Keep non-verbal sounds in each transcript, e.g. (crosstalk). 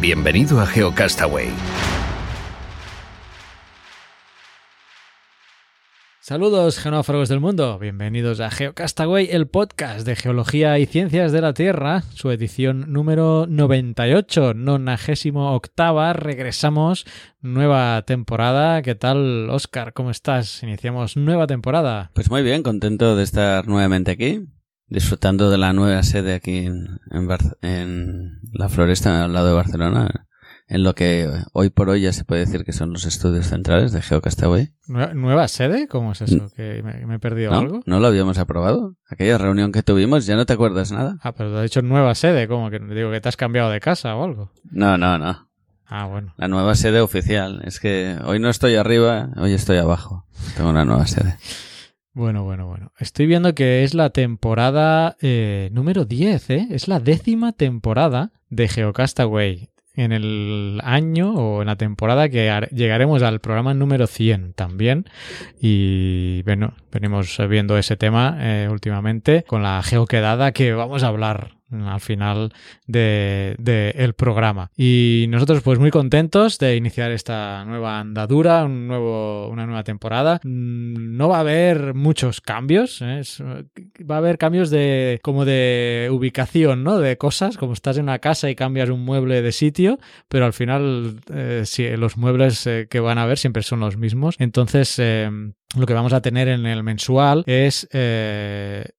Bienvenido a GeoCastaway. Saludos, genófagos del mundo. Bienvenidos a GeoCastaway, el podcast de geología y ciencias de la Tierra, su edición número 98, 98 Regresamos, nueva temporada. ¿Qué tal, Oscar? ¿Cómo estás? Iniciamos nueva temporada. Pues muy bien, contento de estar nuevamente aquí disfrutando de la nueva sede aquí en, en, la Floresta, al lado de Barcelona, en lo que hoy por hoy ya se puede decir que son los estudios centrales de GeoCastaway. ¿Nueva sede? ¿Cómo es eso? ¿Que me, he perdido algo? ¿No lo habíamos aprobado? Aquella reunión que tuvimos, ¿ya no te acuerdas nada? Ah, pero te has dicho nueva sede, ¿cómo? Que digo que te has cambiado de casa o algo. No, no, no. Ah, bueno. La nueva sede oficial. Es que hoy no estoy arriba, hoy estoy abajo. Tengo una nueva sede. Bueno, bueno, bueno. Estoy viendo que es la temporada eh, número 10, ¿eh? Es la décima temporada de Geocastaway. En el año o en la temporada que llegaremos al programa número 100 también. Y bueno, venimos viendo ese tema eh, últimamente con la geoquedada que vamos a hablar al final del de, el programa. Y nosotros pues muy contentos de iniciar esta nueva andadura, un nuevo, una nueva temporada. Mm, no va a haber muchos cambios, ¿eh? va a haber cambios de como de ubicación, ¿no? De cosas, como estás en una casa y cambias un mueble de sitio, pero al final eh, los muebles eh, que van a ver siempre son los mismos. Entonces lo que vamos a tener en el mensual es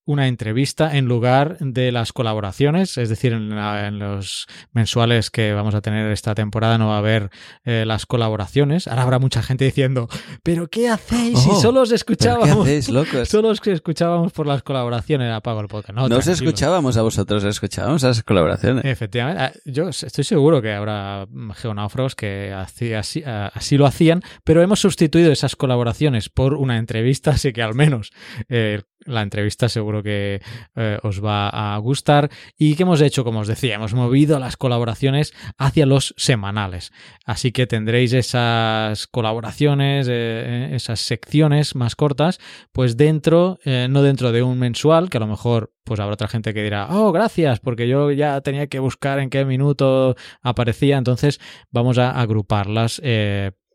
una entrevista en lugar de las colaboraciones, es decir, en, los mensuales que vamos a tener esta temporada no va a haber eh, las colaboraciones. Ahora habrá mucha gente diciendo, pero ¿qué hacéis si oh, solo os escuchábamos? ¿Qué hacéis, locos? (laughs) Solo os escuchábamos por las colaboraciones, apago el podcast. No, no os escuchábamos a vosotros, escuchábamos a las colaboraciones. Efectivamente, ah, yo estoy seguro que habrá geonáufragos que así, así, así lo hacían, pero hemos sustituido esas colaboraciones por una entrevista, así que al menos eh, la entrevista seguro que eh, os va a gustar. ¿Y qué hemos hecho? Como os decía, hemos movido las colaboraciones hacia los semanales. Así que tendréis esas colaboraciones, eh, esas secciones más cortas, pues dentro, no dentro de un mensual, que a lo mejor pues habrá otra gente que dirá, oh, gracias, porque yo ya tenía que buscar en qué minuto aparecía. Entonces vamos a agruparlas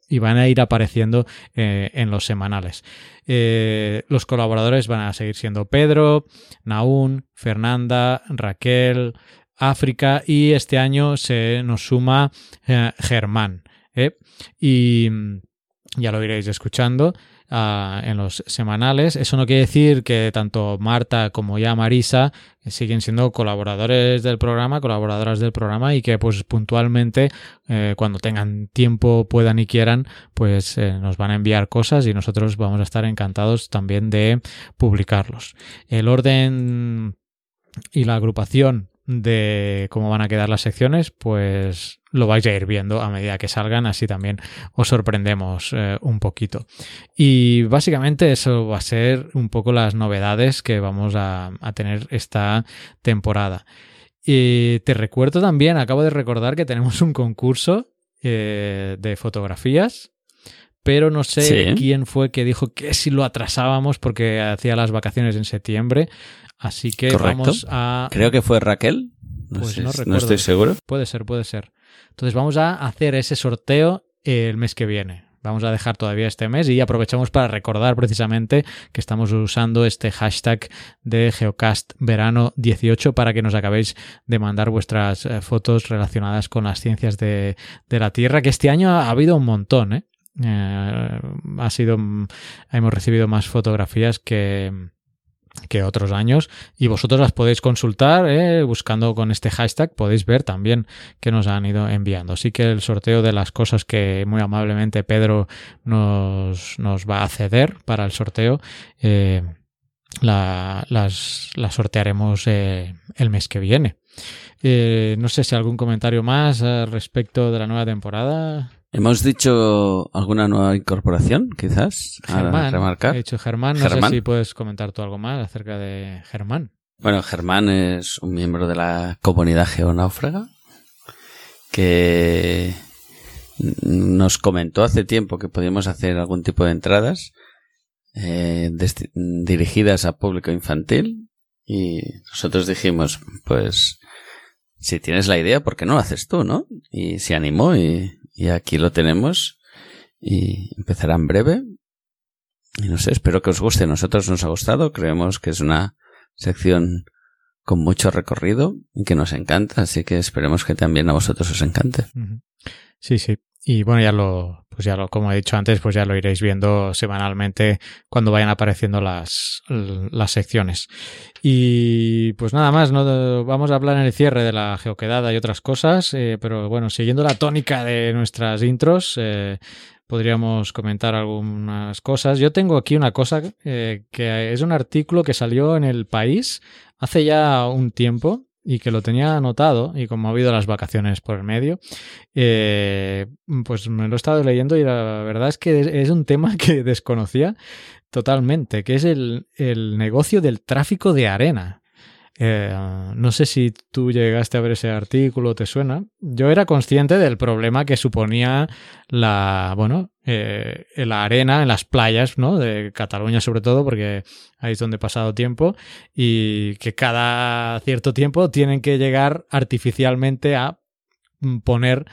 y van a ir apareciendo eh, en los semanales. Eh, los colaboradores van a seguir siendo Pedro, Naún, Fernanda, Raquel, África y este año se nos suma eh, Germán. Y mm, ya lo iréis escuchando en los semanales. Eso no quiere decir que tanto Marta como ya Marisa siguen siendo colaboradores del programa, colaboradoras del programa y que pues puntualmente eh, cuando tengan tiempo, puedan y quieran, pues eh, nos van a enviar cosas y nosotros vamos a estar encantados también de publicarlos. El orden y la agrupación de cómo van a quedar las secciones, pues lo vais a ir viendo a medida que salgan, así también os sorprendemos eh, un poquito. Y básicamente eso va a ser un poco las novedades que vamos a, tener esta temporada. Y te recuerdo también, acabo de recordar que tenemos un concurso eh, de fotografías pero no sé quién fue que dijo que si lo atrasábamos porque hacía las vacaciones en septiembre. Así que vamos a. Creo que fue Raquel. No, pues no, estoy seguro. Puede ser, puede ser. Entonces vamos a hacer ese sorteo el mes que viene. Vamos a dejar todavía este mes y aprovechamos para recordar precisamente que estamos usando este hashtag de Geocast Verano 18 para que nos acabéis de mandar vuestras eh, fotos relacionadas con las ciencias de, de la Tierra, que este año ha habido un montón, ¿eh? Eh, ha sido hemos recibido más fotografías que que otros años y vosotros las podéis consultar eh, buscando con este hashtag podéis ver también que nos han ido enviando. Así que el sorteo de las cosas que muy amablemente Pedro nos, nos va a ceder para el sorteo eh, la, las, las, sortearemos eh, el mes que viene. Eh, no sé si algún comentario más respecto de la nueva temporada Hemos dicho alguna nueva incorporación, quizás, Germán, a remarcar. He dicho Germán, no sé si puedes comentar tú algo más acerca de Germán. Bueno, Germán es un miembro de la comunidad geonáufraga que nos comentó hace tiempo que podíamos hacer algún tipo de entradas eh, dirigidas a público infantil y nosotros dijimos, pues si tienes la idea, ¿por qué no lo haces tú, no? Y se animó y, y aquí lo tenemos y empezará en breve. Y no sé, espero que os guste. Nosotros nos ha gustado. Creemos que es una sección con mucho recorrido y que nos encanta. Así que esperemos que también a vosotros os encante. Sí, sí. Y bueno, ya lo, pues ya lo, como he dicho antes, pues ya lo iréis viendo semanalmente cuando vayan apareciendo las, las secciones. Y pues nada más, ¿no? vamos a hablar en el cierre de la geoquedada y otras cosas, eh, pero bueno, siguiendo la tónica de nuestras intros, eh, podríamos comentar algunas cosas. Yo tengo aquí una cosa eh, que es un artículo que salió en el país hace ya un tiempo y que lo tenía anotado y como ha habido las vacaciones por el medio, eh, pues me lo he estado leyendo y la verdad es que es un tema (laughs) que desconocía totalmente, que es el, el negocio del tráfico de arena. Eh, no sé si tú llegaste a ver ese artículo, te suena. Yo era consciente del problema que suponía la, bueno, eh, la arena en las playas, ¿no? De Cataluña sobre todo, porque ahí es donde he pasado tiempo y que cada cierto tiempo tienen que llegar artificialmente a mm, poner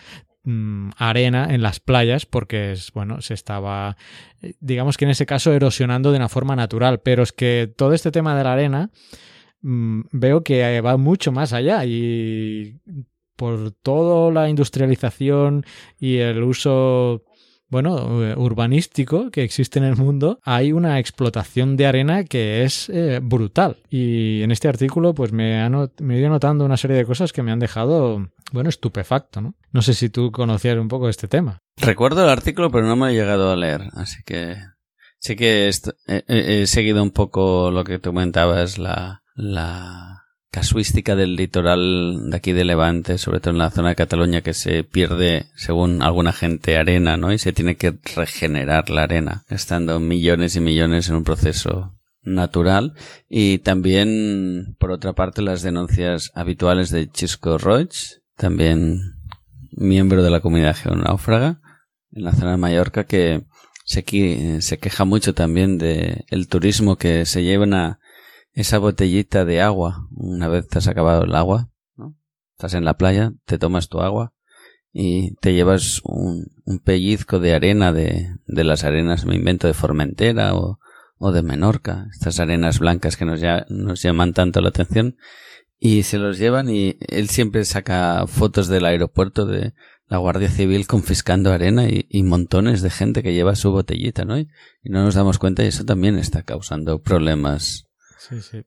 mm, arena en las playas porque es bueno se estaba eh, digamos que en ese caso erosionando de una forma natural pero es que todo este tema de la arena veo que va mucho más allá y por toda la industrialización y el uso bueno, eh, urbanístico que existe en el mundo, hay una explotación de arena que es eh, brutal. Y en este artículo, pues me, me he ido notando una serie de cosas que me han dejado, bueno, estupefacto, ¿no? No sé si tú conocías un poco este tema. Recuerdo el artículo, pero no me he llegado a leer, así que sí que he seguido un poco lo que tú comentabas, la, la casuística del litoral de aquí de Levante, sobre todo en la zona de Cataluña, que se pierde, según alguna gente, arena, ¿no? Y se tiene que regenerar la arena, estando millones y millones en un proceso natural. Y también, por otra parte, las denuncias habituales de Chisco Roig, también miembro de la comunidad geonáufraga, en la zona de Mallorca, que se, se queja mucho también de el turismo que se llevan a esa botellita de agua, una vez te has acabado el agua, ¿no? Estás en la playa, te tomas tu agua y te llevas un, pellizco de arena de, de, las arenas, me invento, de Formentera o, o de Menorca, estas arenas blancas que nos, ya, nos llaman tanto la atención, y se los llevan y él siempre saca fotos del aeropuerto de la Guardia Civil confiscando arena y, y montones de gente que lleva su botellita, ¿no? Y, y no nos damos cuenta y eso también está causando problemas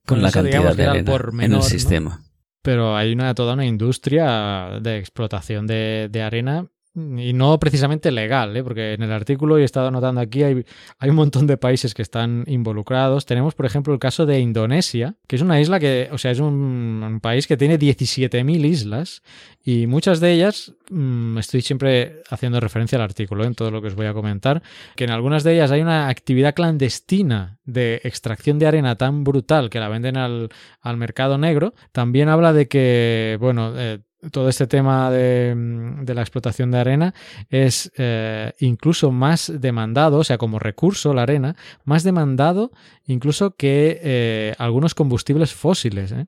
con la cantidad de arena en el sistema. Pero hay una toda una industria de explotación de, de arena y no precisamente legal, ¿eh? porque en el artículo, y he estado notando aquí, hay, hay, un montón de países que están involucrados. Tenemos, por ejemplo, el caso de Indonesia, que es una isla que, o sea, es un, país que tiene 17.000 islas y muchas de ellas, mmm, estoy siempre haciendo referencia al artículo ¿eh? en todo lo que os voy a comentar, que en algunas de ellas hay una actividad clandestina de extracción de arena tan brutal que la venden al, al mercado negro. También habla de que, bueno, eh, todo este tema de, de, la explotación de arena es eh, incluso más demandado, o sea, como recurso la arena, más demandado incluso que eh, algunos combustibles fósiles, ¿eh?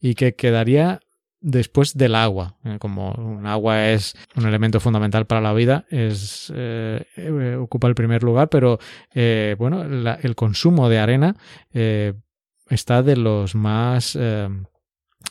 y que quedaría después del agua. Como un agua es un elemento fundamental para la vida, es ocupa el primer lugar, pero bueno, la, el consumo de arena está de los más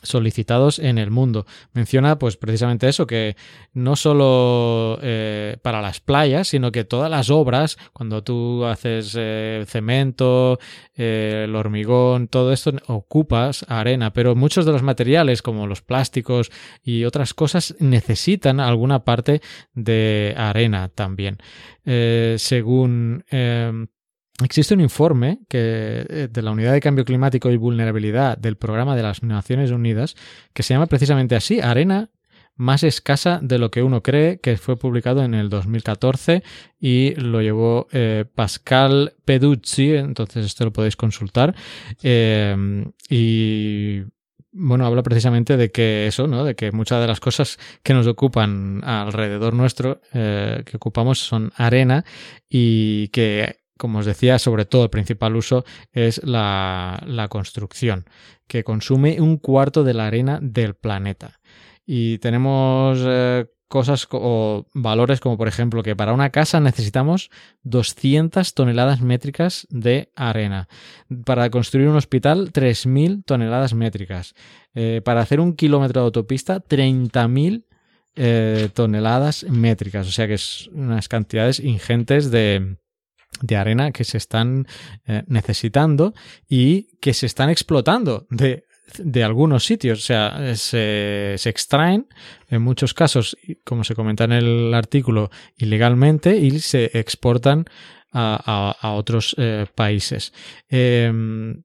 solicitados en el mundo. Menciona pues precisamente eso, que no solo eh, para las playas, sino que todas las obras, cuando tú haces eh, cemento, eh, el hormigón, todo esto ocupas arena, pero muchos de los materiales como los plásticos y otras cosas necesitan alguna parte de arena también. según Existe un informe que, eh, de la Unidad de Cambio Climático y Vulnerabilidad del Programa de las Naciones Unidas que se llama precisamente así, Arena más escasa de lo que uno cree, que fue publicado en el 2014 y lo llevó eh, Pascal Peduzzi, entonces esto lo podéis consultar. Eh, y bueno, habla precisamente de que eso, ¿no? De que muchas de las cosas que nos ocupan alrededor nuestro, que ocupamos, son arena y que como os decía, sobre todo el principal uso es la, construcción, que consume un cuarto de la arena del planeta. Y tenemos eh, cosas o valores como por ejemplo que para una casa necesitamos 200 toneladas métricas de arena. Para construir un hospital 3.000 toneladas métricas. Eh, para hacer un kilómetro de autopista 30.000 eh, toneladas métricas. O sea que es unas cantidades ingentes de, de arena que se están eh, necesitando y que se están explotando de, de algunos sitios. O sea, se, se, extraen en muchos casos, como se comenta en el artículo, ilegalmente y se exportan a, a, otros eh, países. Em,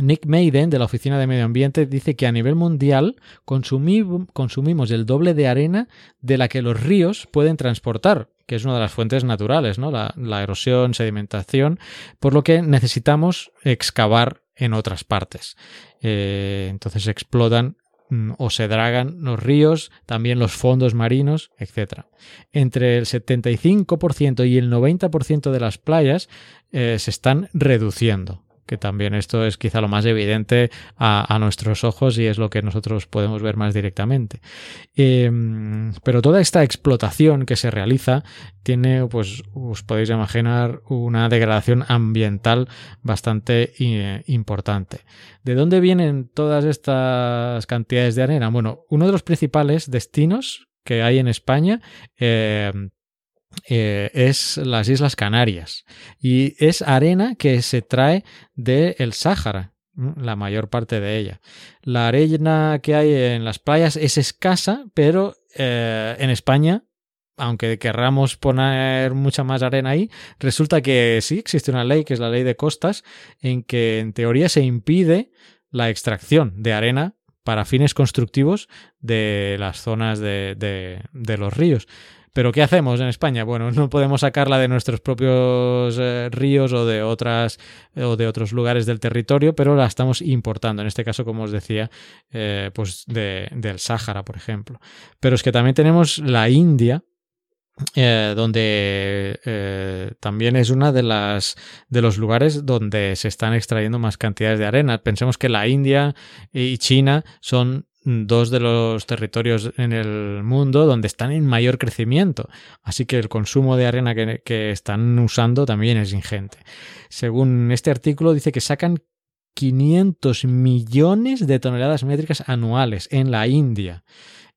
Nick Maiden, de la Oficina de Medio Ambiente, dice que a nivel mundial consumimos el doble de arena de la que los ríos pueden transportar, que es una de las fuentes naturales, ¿no? la, erosión, sedimentación, por lo que necesitamos excavar en otras partes. Eh, entonces explotan mm, o se dragan los ríos, también los fondos marinos, etc. Entre el 75% y el 90% de las playas eh, se están reduciendo que también esto es quizá lo más evidente a, nuestros ojos y es lo que nosotros podemos ver más directamente. Em, pero toda esta explotación que se realiza tiene, pues os podéis imaginar, una degradación ambiental bastante eh, importante. ¿De dónde vienen todas estas cantidades de arena? Bueno, uno de los principales destinos que hay en España em, eh, es las Islas Canarias y es arena que se trae del el Sáhara, la mayor parte de ella. La arena que hay en las playas es escasa, pero eh, en España, aunque querramos poner mucha más arena ahí, resulta que sí existe una ley, que es la ley de costas, en que en teoría se impide la extracción de arena para fines constructivos de las zonas de, de los ríos. Pero ¿qué hacemos en España? Bueno, no podemos sacarla de nuestros propios eh, ríos o de otras o de otros lugares del territorio, pero la estamos importando. En este caso, como os decía, eh, pues del Sáhara, por ejemplo. Pero es que también tenemos la India, eh, donde también es una de las de los lugares donde se están extrayendo más cantidades de arena. Pensemos que la India y China son dos de los territorios en el mundo donde están en mayor crecimiento. Así que el consumo de arena que, están usando también es ingente. Según este artículo dice que sacan 500 millones de toneladas métricas anuales en la India.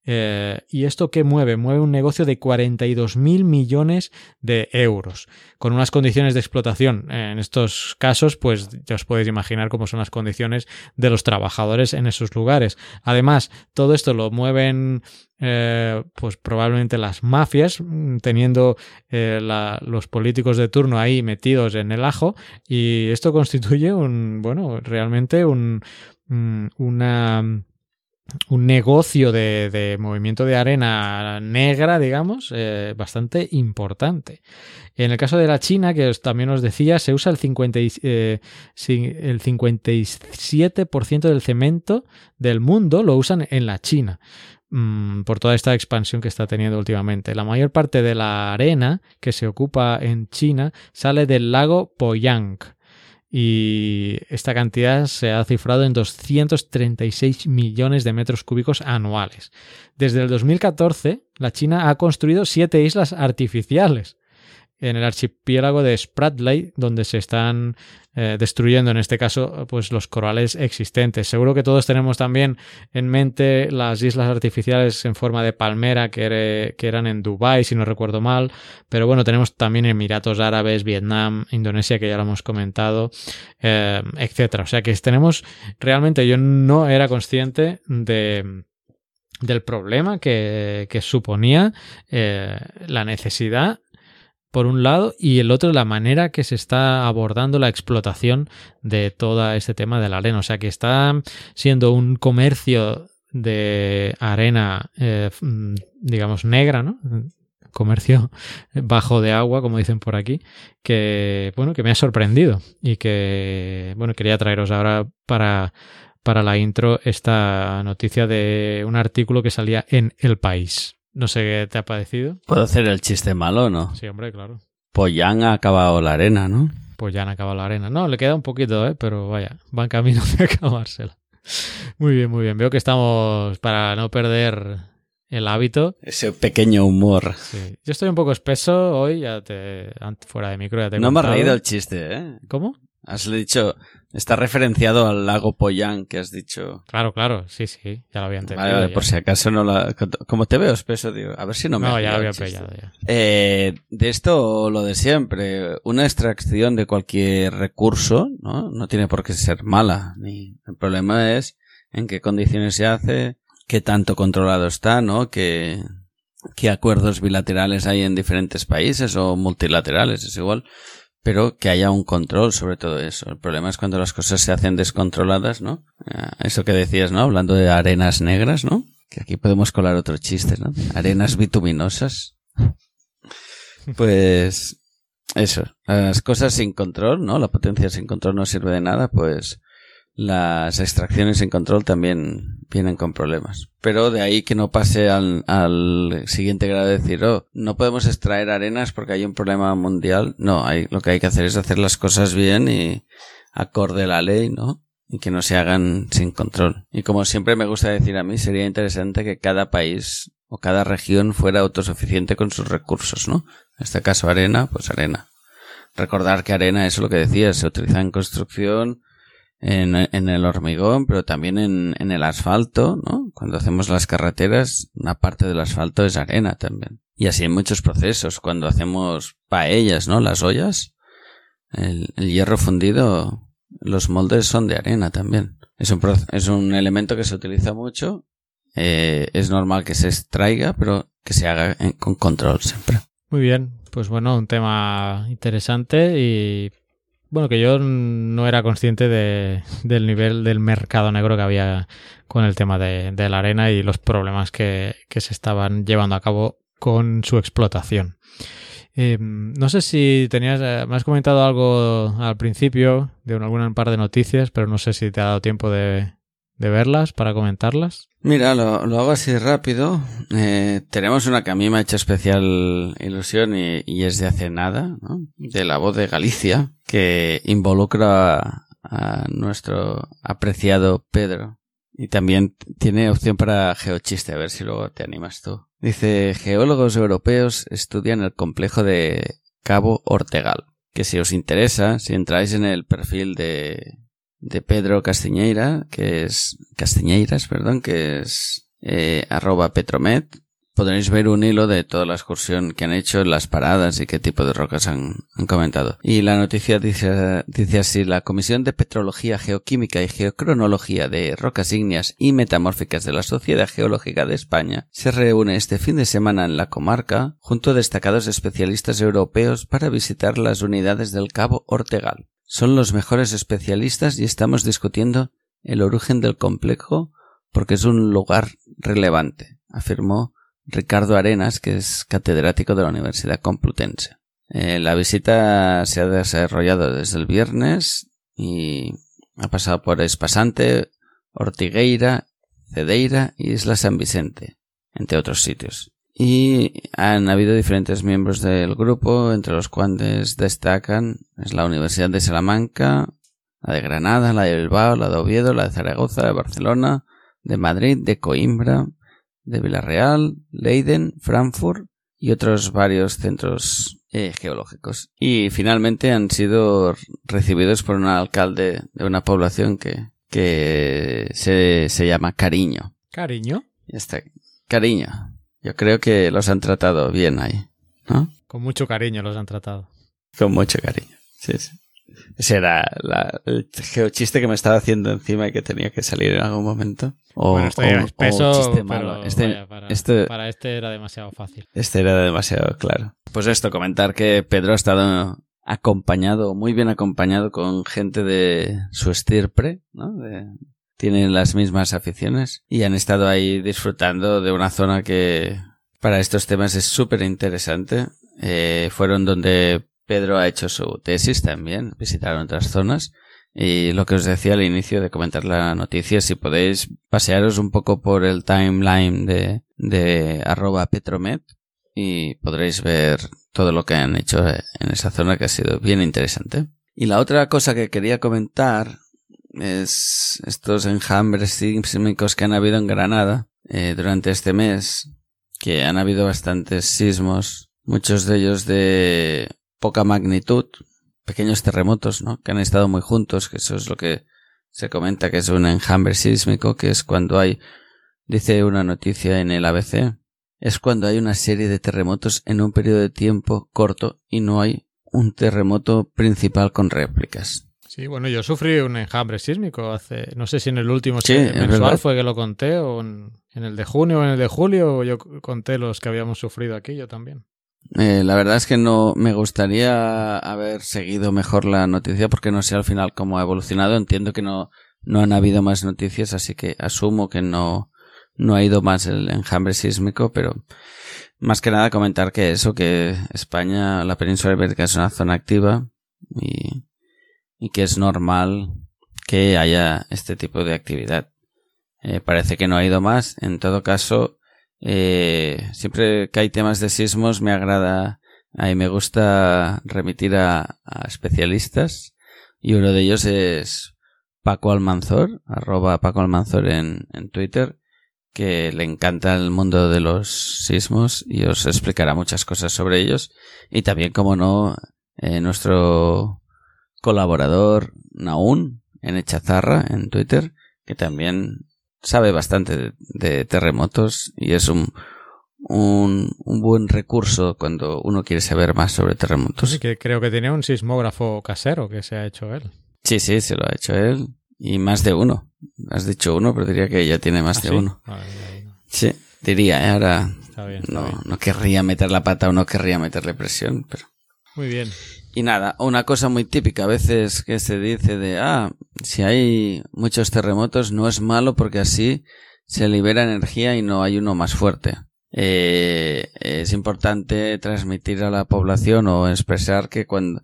Eh, ¿Y esto qué mueve? Mueve un negocio de 42 mil millones de euros, con unas condiciones de explotación. En estos casos, pues ya os podéis imaginar cómo son las condiciones de los trabajadores en esos lugares. Además, todo esto lo mueven eh, pues probablemente las mafias, mm, teniendo eh, los políticos de turno ahí metidos en el ajo, y esto constituye un, bueno, realmente un, mm, una un negocio de, movimiento de arena negra, digamos, eh, bastante importante. En el caso de la China, que también os decía, se usa el, 50 eh, el 57% del cemento del mundo, lo usan en la China mm, por toda esta expansión que está teniendo últimamente. La mayor parte de la arena que se ocupa en China sale del lago Poyang, y esta cantidad se ha cifrado en 236 millones de metros cúbicos anuales. Desde el 2014, la China ha construido siete islas artificiales en el archipiélago de Spratly, donde se están eh, destruyendo, en este caso, pues los corales existentes. Seguro que todos tenemos también en mente las islas artificiales en forma de palmera que, eran en Dubái, si no recuerdo mal, pero bueno, tenemos también Emiratos Árabes, Vietnam, Indonesia, que ya lo hemos comentado, eh, etcétera. O sea que tenemos, realmente yo no era consciente de del problema que, que suponía eh, la necesidad por un lado, y el otro la manera que se está abordando la explotación de todo este tema de la arena. O sea, que está siendo un comercio de arena, eh, mm, digamos, negra, ¿no? comercio (laughs) bajo de agua, como dicen por aquí, que bueno, que me ha sorprendido y que bueno, quería traeros ahora para para la intro esta noticia de un artículo que salía en El País. No sé qué te ha parecido. ¿Puedo hacer el chiste malo no? Sí, hombre, claro. Pues ya han acabado la arena, ¿no? Pues ya han acabado la arena. No, le queda un poquito, ¿eh? Pero vaya, va en camino de (laughs) acabársela. Muy bien, muy bien. Veo que estamos, para no perder el hábito. Ese pequeño humor. Sí. Yo estoy un poco espeso hoy, ya te, fuera de micro, ya te he No me ha reído el chiste, ¿eh? ¿Cómo? Has dicho, está referenciado al lago Poyán que has dicho. Claro, claro, sí, sí, ya lo había entendido. Vale, por si acaso no la. Como te veo espeso, digo, a ver si no me. No, ya lo había pillado ya. Eh, de esto, lo de siempre, una extracción de cualquier recurso, ¿no? No tiene por qué ser mala, ni. El problema es en qué condiciones se hace, qué tanto controlado está, ¿no? Que, qué acuerdos bilaterales hay en diferentes países o multilaterales, es igual pero que haya un control sobre todo eso. El problema es cuando las cosas se hacen descontroladas, ¿no? Eso que decías, ¿no? Hablando de arenas negras, ¿no? Que aquí podemos colar otro chiste, ¿no? Arenas bituminosas. Pues eso, las cosas sin control, ¿no? La potencia sin control no sirve de nada, pues las extracciones sin control también vienen con problemas. Pero de ahí que no pase al, al, siguiente grado de decir, oh, no podemos extraer arenas porque hay un problema mundial. No, hay, lo que hay que hacer es hacer las cosas bien y acorde la ley, ¿no? Y que no se hagan sin control. Y como siempre me gusta decir a mí, sería interesante que cada país o cada región fuera autosuficiente con sus recursos, ¿no? En este caso arena, pues arena. Recordar que arena, eso es lo que decía, se utiliza en construcción, en, en el hormigón, pero también en, en el asfalto, ¿no? Cuando hacemos las carreteras, una parte del asfalto es arena también. Y así en muchos procesos, cuando hacemos paellas, ¿no? Las ollas, el, hierro fundido, los moldes son de arena también. Es un, es un elemento que se utiliza mucho. Eh, es normal que se extraiga, pero que se haga con control siempre. Muy bien, pues bueno, un tema interesante y bueno, que yo no era consciente de, del nivel del mercado negro que había con el tema de, la arena y los problemas que, se estaban llevando a cabo con su explotación. Eh, no sé si tenías, eh, me has comentado algo al principio de alguna par de noticias, pero no sé si te ha dado tiempo de, de verlas para comentarlas. Mira, lo, hago así rápido. Eh, tenemos una que a mí me ha hecho especial ilusión y, y, es de hace nada, ¿no? de la voz de Galicia, que involucra a nuestro apreciado Pedro. Y también tiene opción para geochiste, a ver si luego te animas tú. Dice, geólogos europeos estudian el complejo de Cabo Ortegal. Que si os interesa, si entráis en el perfil de, de Pedro Castiñeira, que es Castiñeiras, perdón, que es eh, arroba Petromet, podréis ver un hilo de toda la excursión que han hecho, las paradas y qué tipo de rocas han, han comentado. Y la noticia dice, dice, así, la Comisión de Petrología, Geoquímica y Geocronología de Rocas Ígneas y Metamórficas de la Sociedad Geológica de España se reúne este fin de semana en la comarca junto a destacados especialistas europeos para visitar las unidades del Cabo Ortegal. Son los mejores especialistas y estamos discutiendo el origen del complejo porque es un lugar relevante, afirmó Ricardo Arenas, que es catedrático de la Universidad Complutense. Eh, la visita se ha desarrollado desde el viernes y ha pasado por Espasante, Ortigueira, Cedeira y Isla San Vicente, entre otros sitios. Y han habido diferentes miembros del grupo, entre los cuales destacan es la Universidad de Salamanca, la de Granada, la de Bilbao, la de Oviedo, la de Zaragoza, de Barcelona, de Madrid, de Coimbra, de Villarreal, Leiden, Frankfurt y otros varios centros eh, geológicos. Y finalmente han sido recibidos por un alcalde de una población que, que se, se llama Cariño. ¿Cariño? Ya está. Cariño. Yo creo que los han tratado bien ahí, ¿no? Con mucho cariño los han tratado. Con mucho cariño. Sí, sí. Ese era la- el geochiste que me estaba haciendo encima y que tenía que salir en algún momento. O, bueno, este o- o chiste malo. Este, vaya, para, este- para este era demasiado fácil. este era demasiado claro. Pues esto, comentar que Pedro ha estado acompañado, muy bien acompañado con gente de su estirpe, ¿no? De- tienen las mismas aficiones y han estado ahí disfrutando de una zona que para estos temas es súper interesante. Eh, fueron donde Pedro ha hecho su tesis también, visitaron otras zonas. Y lo que os decía al inicio de comentar la noticia, si podéis pasearos un poco por el timeline de, de arroba petromet y podréis ver todo lo que han hecho en esa zona que ha sido bien interesante. Y la otra cosa que quería comentar es estos enjambres sísmicos que han habido en Granada eh, durante este mes, que han habido bastantes sismos, muchos de ellos de poca magnitud, pequeños terremotos, ¿no? Que han estado muy juntos, que eso es lo que se comenta que es un enjambre sísmico, que es cuando hay, dice una noticia en el ABC, es cuando hay una serie de terremotos en un periodo de tiempo corto y no hay un terremoto principal con réplicas. Sí, bueno, yo sufrí un enjambre sísmico hace, no sé si en el último Sí, mensual fue que lo conté, o en, en el de junio o en el de julio, yo conté los que habíamos sufrido aquí, yo también. Eh, la verdad es que no me gustaría haber seguido mejor la noticia porque no sé al final cómo ha evolucionado. Entiendo que no, no han habido más noticias, así que asumo que no, no ha ido más el enjambre sísmico, pero más que nada comentar que eso, que España, la península ibérica es una zona activa y, y que es normal que haya este tipo de actividad. Eh, parece que no ha ido más. En todo caso, eh, siempre que hay temas de sismos me agrada, ahí me gusta remitir a, a especialistas y uno de ellos es Paco Almanzor, arroba Paco Almanzor en, en Twitter, que le encanta el mundo de los sismos y os explicará muchas cosas sobre ellos. Y también, como no, eh, nuestro colaborador Naún en Echazarra en Twitter, que también sabe bastante de, de terremotos y es un, un, un buen recurso cuando uno quiere saber más sobre terremotos. Sí, que creo que tenía un sismógrafo casero que se ha hecho él. Sí, sí, se lo ha hecho él. Y más de uno. Has dicho uno, pero diría que ya tiene más ¿Ah, de sí? uno. Vale, no. Sí, diría, ¿eh? ahora Está bien, está no, bien. no querría meter la pata o no querría meterle presión, pero... Muy bien. Y nada, una cosa muy típica a veces que se dice de, ah, si hay muchos terremotos no es malo porque así se libera energía y no hay uno más fuerte. Eh, es importante transmitir a la población o expresar que cuando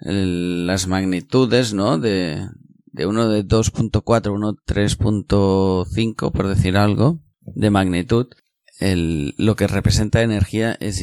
las magnitudes, ¿no? De, de uno de 2.4, uno 3.5, por decir algo, de magnitud, el, lo que representa energía es,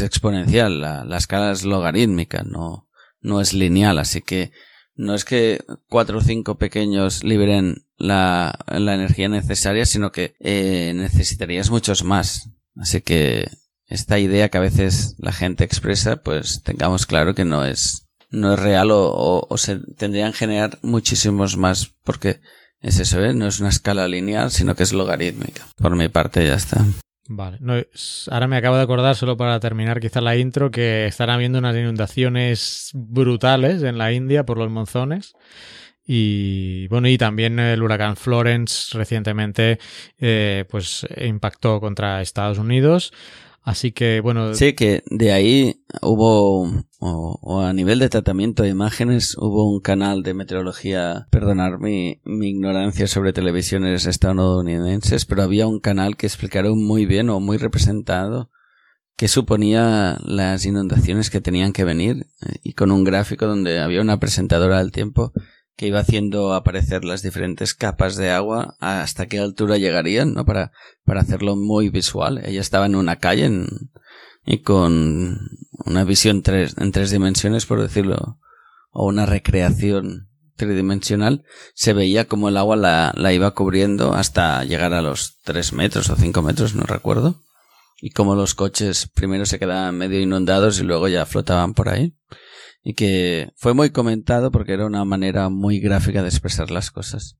exponencial, la, la escala es logarítmica, no, no es lineal, así que no es que cuatro o cinco pequeños liberen la, energía necesaria, sino que eh, necesitarías muchos más. Así que esta idea que a veces la gente expresa, pues tengamos claro que no es, no es real o se tendrían que generar muchísimos más, porque es eso, ¿eh? no es una escala lineal, sino que es logarítmica. Por mi parte ya está. Vale. No, ahora me acabo de acordar, solo para terminar quizá la intro, que están habiendo unas inundaciones brutales en la India por los monzones. Y bueno, y también el huracán Florence recientemente eh, pues impactó contra Estados Unidos. Así que bueno, Sí, que de ahí hubo, o, a nivel de tratamiento de imágenes, hubo un canal de meteorología, perdonar mi, mi ignorancia sobre televisiones estadounidenses, pero había un canal que explicaron muy bien o muy representado que suponía las inundaciones que tenían que venir eh, y con un gráfico donde había una presentadora del tiempo que iba haciendo aparecer las diferentes capas de agua hasta qué altura llegarían, ¿no? Para, para hacerlo muy visual. Ella estaba en una calle y con una visión tres, en tres dimensiones, por decirlo, o una recreación tridimensional, se veía como el agua la, la iba cubriendo hasta llegar a los tres metros o cinco metros, no recuerdo. y cómo los coches primero se quedaban medio inundados y luego ya flotaban por ahí. Y que fue muy comentado porque era una manera muy gráfica de expresar las cosas.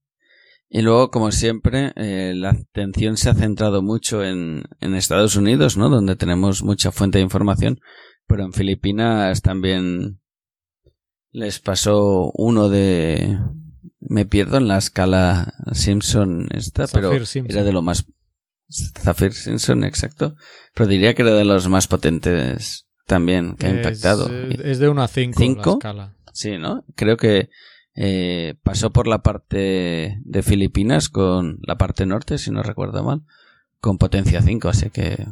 Y luego, como siempre, eh, la atención se ha centrado mucho en, en Estados Unidos, ¿no? Donde tenemos mucha fuente de información, pero en Filipinas también les pasó uno de... Me pierdo en la escala Simpson esta, pero era de lo más... Zafir Simpson, exacto. Pero diría que era de los más potentes también que ha impactado. Eh, es de 1 a 5 la escala. Sí, ¿no? Creo que eh, pasó por la parte de Filipinas con la parte norte, si no recuerdo mal, con potencia 5, así que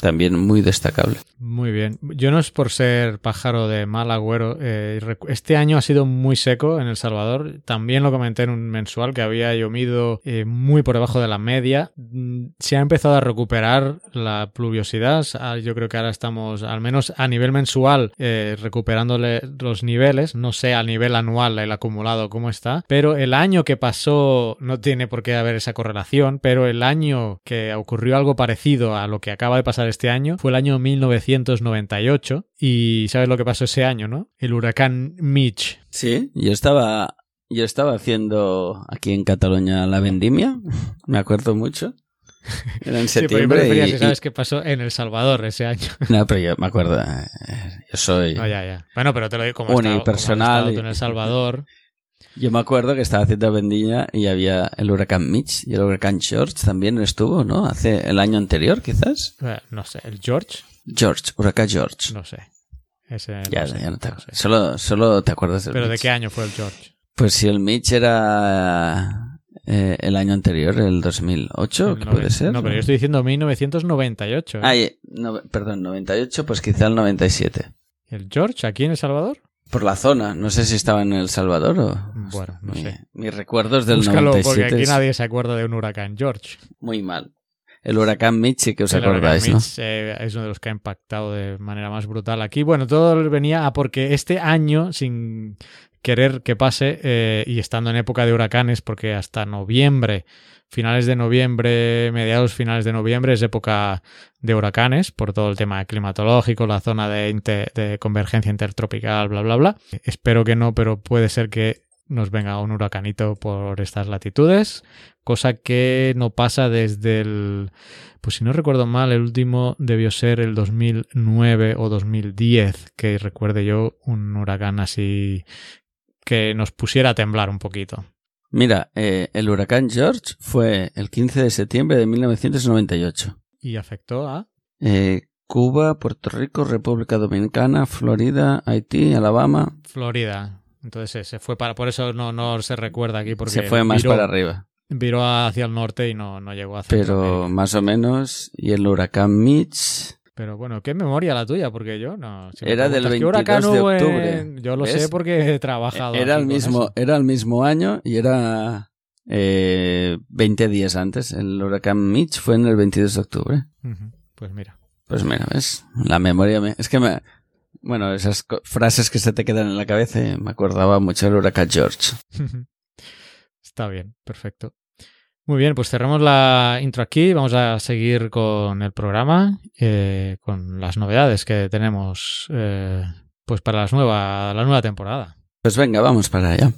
también muy destacable. Muy bien. Yo no es por ser pájaro de mal agüero. Eh, este año ha sido muy seco en El Salvador. También lo comenté en un mensual que había llovido eh, muy por debajo de la media. Mm, se ha empezado a recuperar la pluviosidad. Ah, yo creo que ahora estamos, al menos a nivel mensual, eh, recuperándole los niveles. No sé a nivel anual el acumulado cómo está. Pero el año que pasó no tiene por qué haber esa correlación. Pero el año que ocurrió algo parecido a lo que acaba de pasar este año fue el año 1998 y sabes lo que pasó ese año, ¿no? El huracán Mitch. Sí, yo estaba yo estaba haciendo aquí en Cataluña la vendimia, me acuerdo mucho. Era en septiembre. Sí, y, sabes qué pasó en El Salvador ese año. (laughs) No, pero yo me acuerdo. Eh, yo soy. ya, ya. Bueno, pero te lo digo como unipersonal. en El Salvador. Yo me acuerdo que estaba haciendo vendimia y había el huracán Mitch y el huracán George también estuvo, ¿no? Hace el año anterior, quizás. Eh, no sé, ¿el George? George, huracán George. No sé. Ese ya, ya no te acuerdas. Solo, solo te acuerdas del ¿Pero de qué año fue el George? Pues si el Mitch era eh, el año anterior, el 2008, ¿qué puede ser? No, pero yo estoy diciendo 1998. ¿eh? no, perdón, 98, pues quizá el 97. ¿El George aquí en El Salvador? Por la zona. No sé si estaba en El Salvador o... Bueno, no sé. Mis recuerdos del Búscalo, 97. porque aquí nadie se acuerda de un huracán George. Muy mal. El huracán Mitch, que os acordáis, ¿no? Eh, es uno de los que ha impactado de manera más brutal aquí. Bueno, todo venía a porque este año, sin querer que pase, eh, y estando en época de huracanes, porque hasta noviembre finales de noviembre, mediados finales de noviembre es época de huracanes por todo el tema climatológico, la zona de, convergencia intertropical, bla, bla, bla. Espero que no, pero puede ser que nos venga un huracanito por estas latitudes, cosa que no pasa desde el, pues si no recuerdo mal, el último debió ser el 2009 o 2010, que recuerde yo un huracán así que nos pusiera a temblar un poquito. Mira, eh, el huracán George fue el 15 de septiembre de 1998. ¿Y afectó a? Eh, Cuba, Puerto Rico, República Dominicana, Florida, Haití, Alabama. Florida. Entonces se fue para, por eso no, no se recuerda aquí porque se fue más para arriba. Viró hacia el norte y no, no llegó a Pero más o menos. Y el huracán Mitch pero bueno, qué memoria la tuya, porque yo no. era del 22 de octubre. Yo lo sé porque he trabajado. Era el mismo, era el mismo año y era eh, 20 días antes. El huracán Mitch fue en el 22 de octubre. Pues mira. Pues mira, ves, la memoria me, es que me, bueno, esas frases que se te quedan en la cabeza, me acordaba mucho del huracán George. (laughs) Está bien, perfecto. Muy bien, pues cerramos la intro aquí. Vamos a seguir con el programa, eh, con las novedades que tenemos eh, pues para las nueva, la nueva temporada. Pues venga, vamos para allá.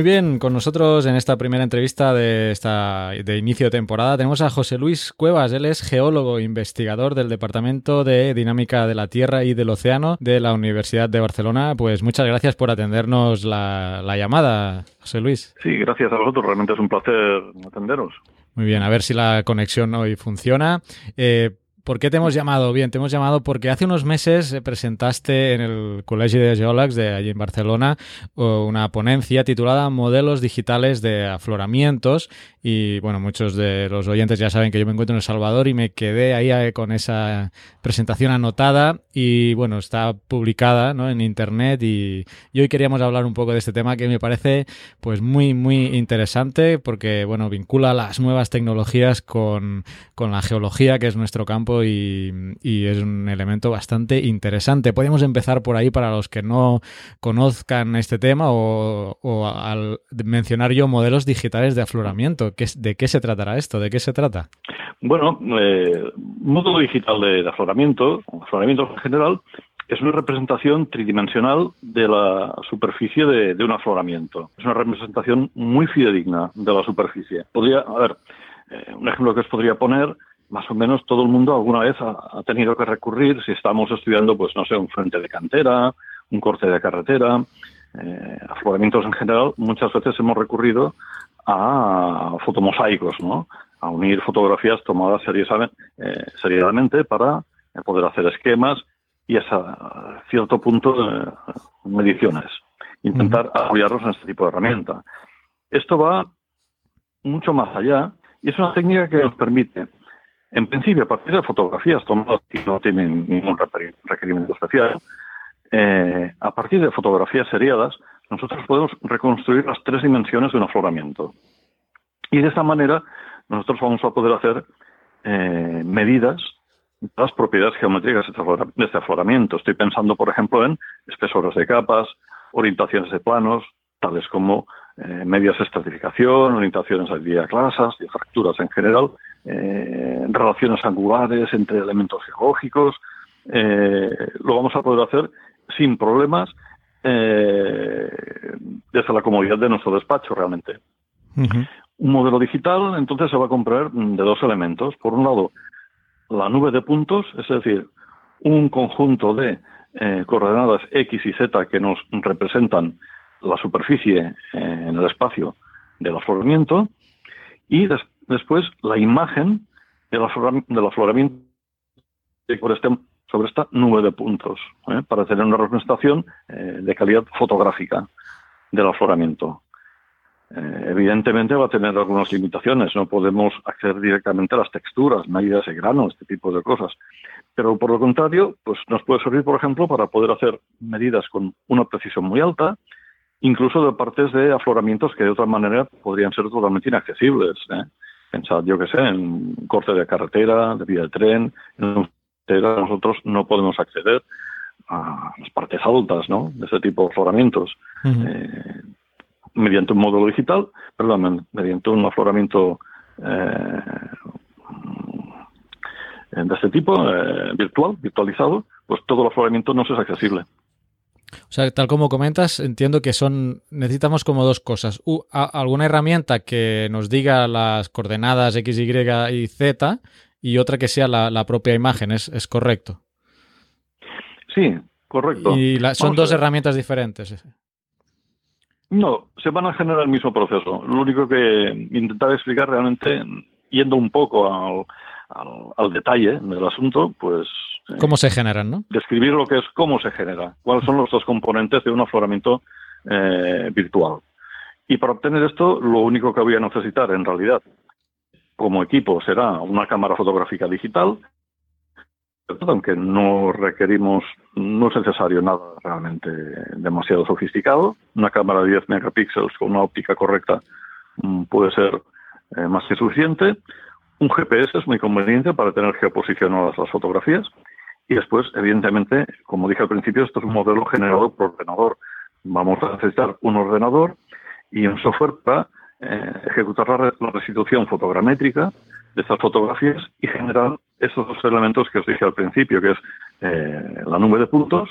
Muy bien, con nosotros en esta primera entrevista de esta de inicio de temporada tenemos a José Luis Cuevas. Él es geólogo e investigador del Departamento de Dinámica de la Tierra y del Océano de la Universidad de Barcelona. Pues muchas gracias por atendernos la, llamada, José Luis. Sí, gracias a vosotros. Realmente es un placer atenderos. Muy bien, a ver si la conexión hoy funciona. Eh, ¿Por qué te hemos llamado? Bien, te hemos llamado porque hace unos meses eh, presentaste en el Colegio de Geòlegs de allí en Barcelona una ponencia titulada Modelos digitales de afloramientos y bueno, muchos de los oyentes ya saben que yo me encuentro en El Salvador y me quedé ahí eh, con esa presentación anotada. Y bueno, está publicada en internet y, y, hoy queríamos hablar un poco de este tema que me parece pues muy muy interesante porque bueno, vincula las nuevas tecnologías con, con la geología que es nuestro campo y, es un elemento bastante interesante. Podemos empezar por ahí para los que no conozcan este tema o, al mencionar yo modelos digitales de afloramiento. ¿De qué se tratará esto? ¿De qué se trata? Bueno, eh, módulo digital de, afloramiento, afloramiento en general, es una representación tridimensional de la superficie de, un afloramiento. Es una representación muy fidedigna de la superficie. Podría, a ver, eh, un ejemplo que os podría poner, más o menos todo el mundo alguna vez ha, tenido que recurrir, si estamos estudiando, pues no sé, un frente de cantera, un corte de carretera, eh, afloramientos en general, muchas veces hemos recurrido a fotomosaicos, ¿no? a unir fotografías tomadas eh, seriadamente para poder hacer esquemas y a cierto punto de mediciones. Intentar apoyarlos en este tipo de herramienta. Esto va mucho más allá y es una técnica que nos permite, en principio, a partir de fotografías tomadas que no tienen ningún requerimiento especial, eh, a partir de fotografías seriadas, nosotros podemos reconstruir las tres dimensiones de un afloramiento. Y de esta manera nosotros vamos a poder hacer eh, medidas de las propiedades geométricas de este afloramiento. Estoy pensando, por ejemplo, en espesores de capas, orientaciones de planos, tales como eh, medias de estratificación, orientaciones de diaclasas, de fracturas en general, eh, relaciones angulares entre elementos geológicos. lo vamos a poder hacer sin problemas eh, desde la comodidad de nuestro despacho realmente. Un modelo digital entonces se va a comprar de dos elementos. Por un lado, la nube de puntos, es decir, un conjunto de eh, coordenadas X y Z que nos representan la superficie eh, en el espacio del afloramiento y después la imagen del, afloramiento por este sobre esta nube de puntos, ¿eh? para tener una representación eh, de calidad fotográfica del afloramiento. Eh, evidentemente va a tener algunas limitaciones, no podemos acceder directamente a las texturas, medidas de grano, este tipo de cosas. Pero por lo contrario, pues nos puede servir, por ejemplo, para poder hacer medidas con una precisión muy alta, incluso de partes de afloramientos que de otra manera podrían ser totalmente inaccesibles. Pensad, yo que sé, en un corte de carretera, de vía de tren, en un nosotros no podemos acceder a las partes altas ¿no? de ese tipo de afloramientos eh, mediante un módulo digital, perdón, mediante un afloramiento eh, de este tipo, eh, virtual, virtualizado, pues todo el afloramiento no es accesible. O sea, tal como comentas, entiendo que son necesitamos como dos cosas. alguna herramienta que nos diga las coordenadas X, Y y Z y otra que sea la, propia imagen, ¿es, ¿es, correcto? Sí, correcto. Y son dos herramientas diferentes. No, se van a generar el mismo proceso. Lo único que intentar explicar realmente, yendo un poco al, al, detalle del asunto, pues... ¿Cómo se generan, no? Describir lo que es cómo se genera, cuáles son los dos componentes de un afloramiento eh, virtual. Y para obtener esto, lo único que voy a necesitar en realidad como equipo será una cámara fotográfica digital, aunque no requerimos, no es necesario nada realmente demasiado sofisticado. Una cámara de 10 megapíxeles con una óptica correcta mm, puede ser eh, más que suficiente. Un GPS es muy conveniente para tener geoposicionadas las fotografías. Y después, evidentemente, como dije al principio, esto es un modelo generado por ordenador. Vamos a necesitar un ordenador y un software para eh, ejecutar la, restitución fotogramétrica de estas fotografías y generar esos dos elementos que os dije al principio, que es eh, la nube de puntos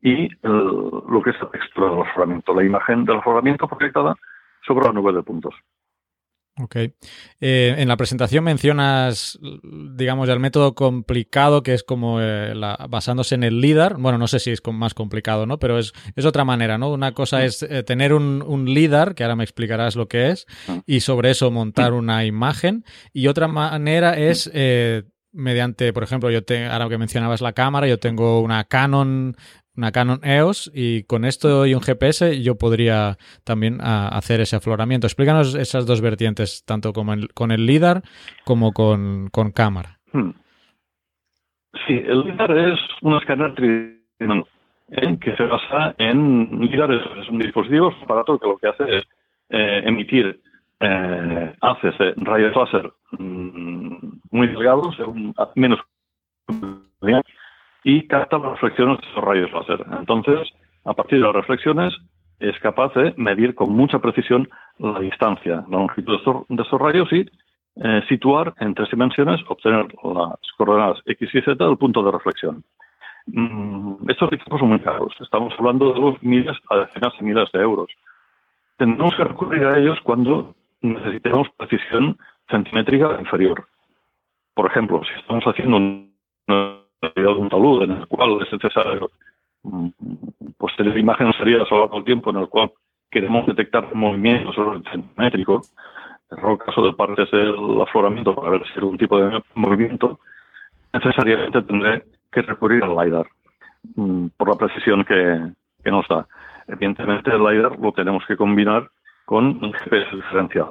y lo que es la textura del afloramiento, la imagen del afloramiento proyectada sobre la nube de puntos. Ok. Eh, en la presentación mencionas, digamos, el método complicado que es como eh, basándose en el LIDAR. Bueno, no sé si es más complicado, ¿no? Pero es, es otra manera, ¿no? Una cosa es eh, tener un, un, LIDAR, que ahora me explicarás lo que es, y sobre eso montar una imagen. Y otra manera es mediante, por ejemplo, yo te, ahora que mencionabas la cámara, yo tengo una Canon una Canon EOS y con esto y un GPS yo podría también ah, hacer ese afloramiento. Explícanos esas dos vertientes, tanto con el LIDAR como con, cámara. Hmm. Sí, el LIDAR es un escáner tridimensional ¿eh? que se basa en LIDAR es, un dispositivo, es un aparato que lo que hace es eh, emitir eh, haces de rayos láser mm, muy delgados, menos y capta las reflexiones de esos rayos láser. Entonces, a partir de las reflexiones, es capaz de medir con mucha precisión la distancia, la longitud de estos, rayos y eh, situar en tres dimensiones, obtener las coordenadas X y Z del punto de reflexión. Mm, estos equipos son muy caros. Estamos hablando de los miles a decenas de miles de euros. Tendremos que recurrir a ellos cuando necesitemos precisión centimétrica inferior. Por ejemplo, si estamos haciendo un, un talud en el cual es necesario mm, pues tener imágenes serias a lo largo del tiempo en el cual queremos detectar movimientos en el caso de partes del afloramiento para ver si hay algún tipo de movimiento, necesariamente tendré que recurrir al LiDAR mm, por la precisión que, que nos da. Evidentemente el LiDAR lo tenemos que combinar con un GPS diferencial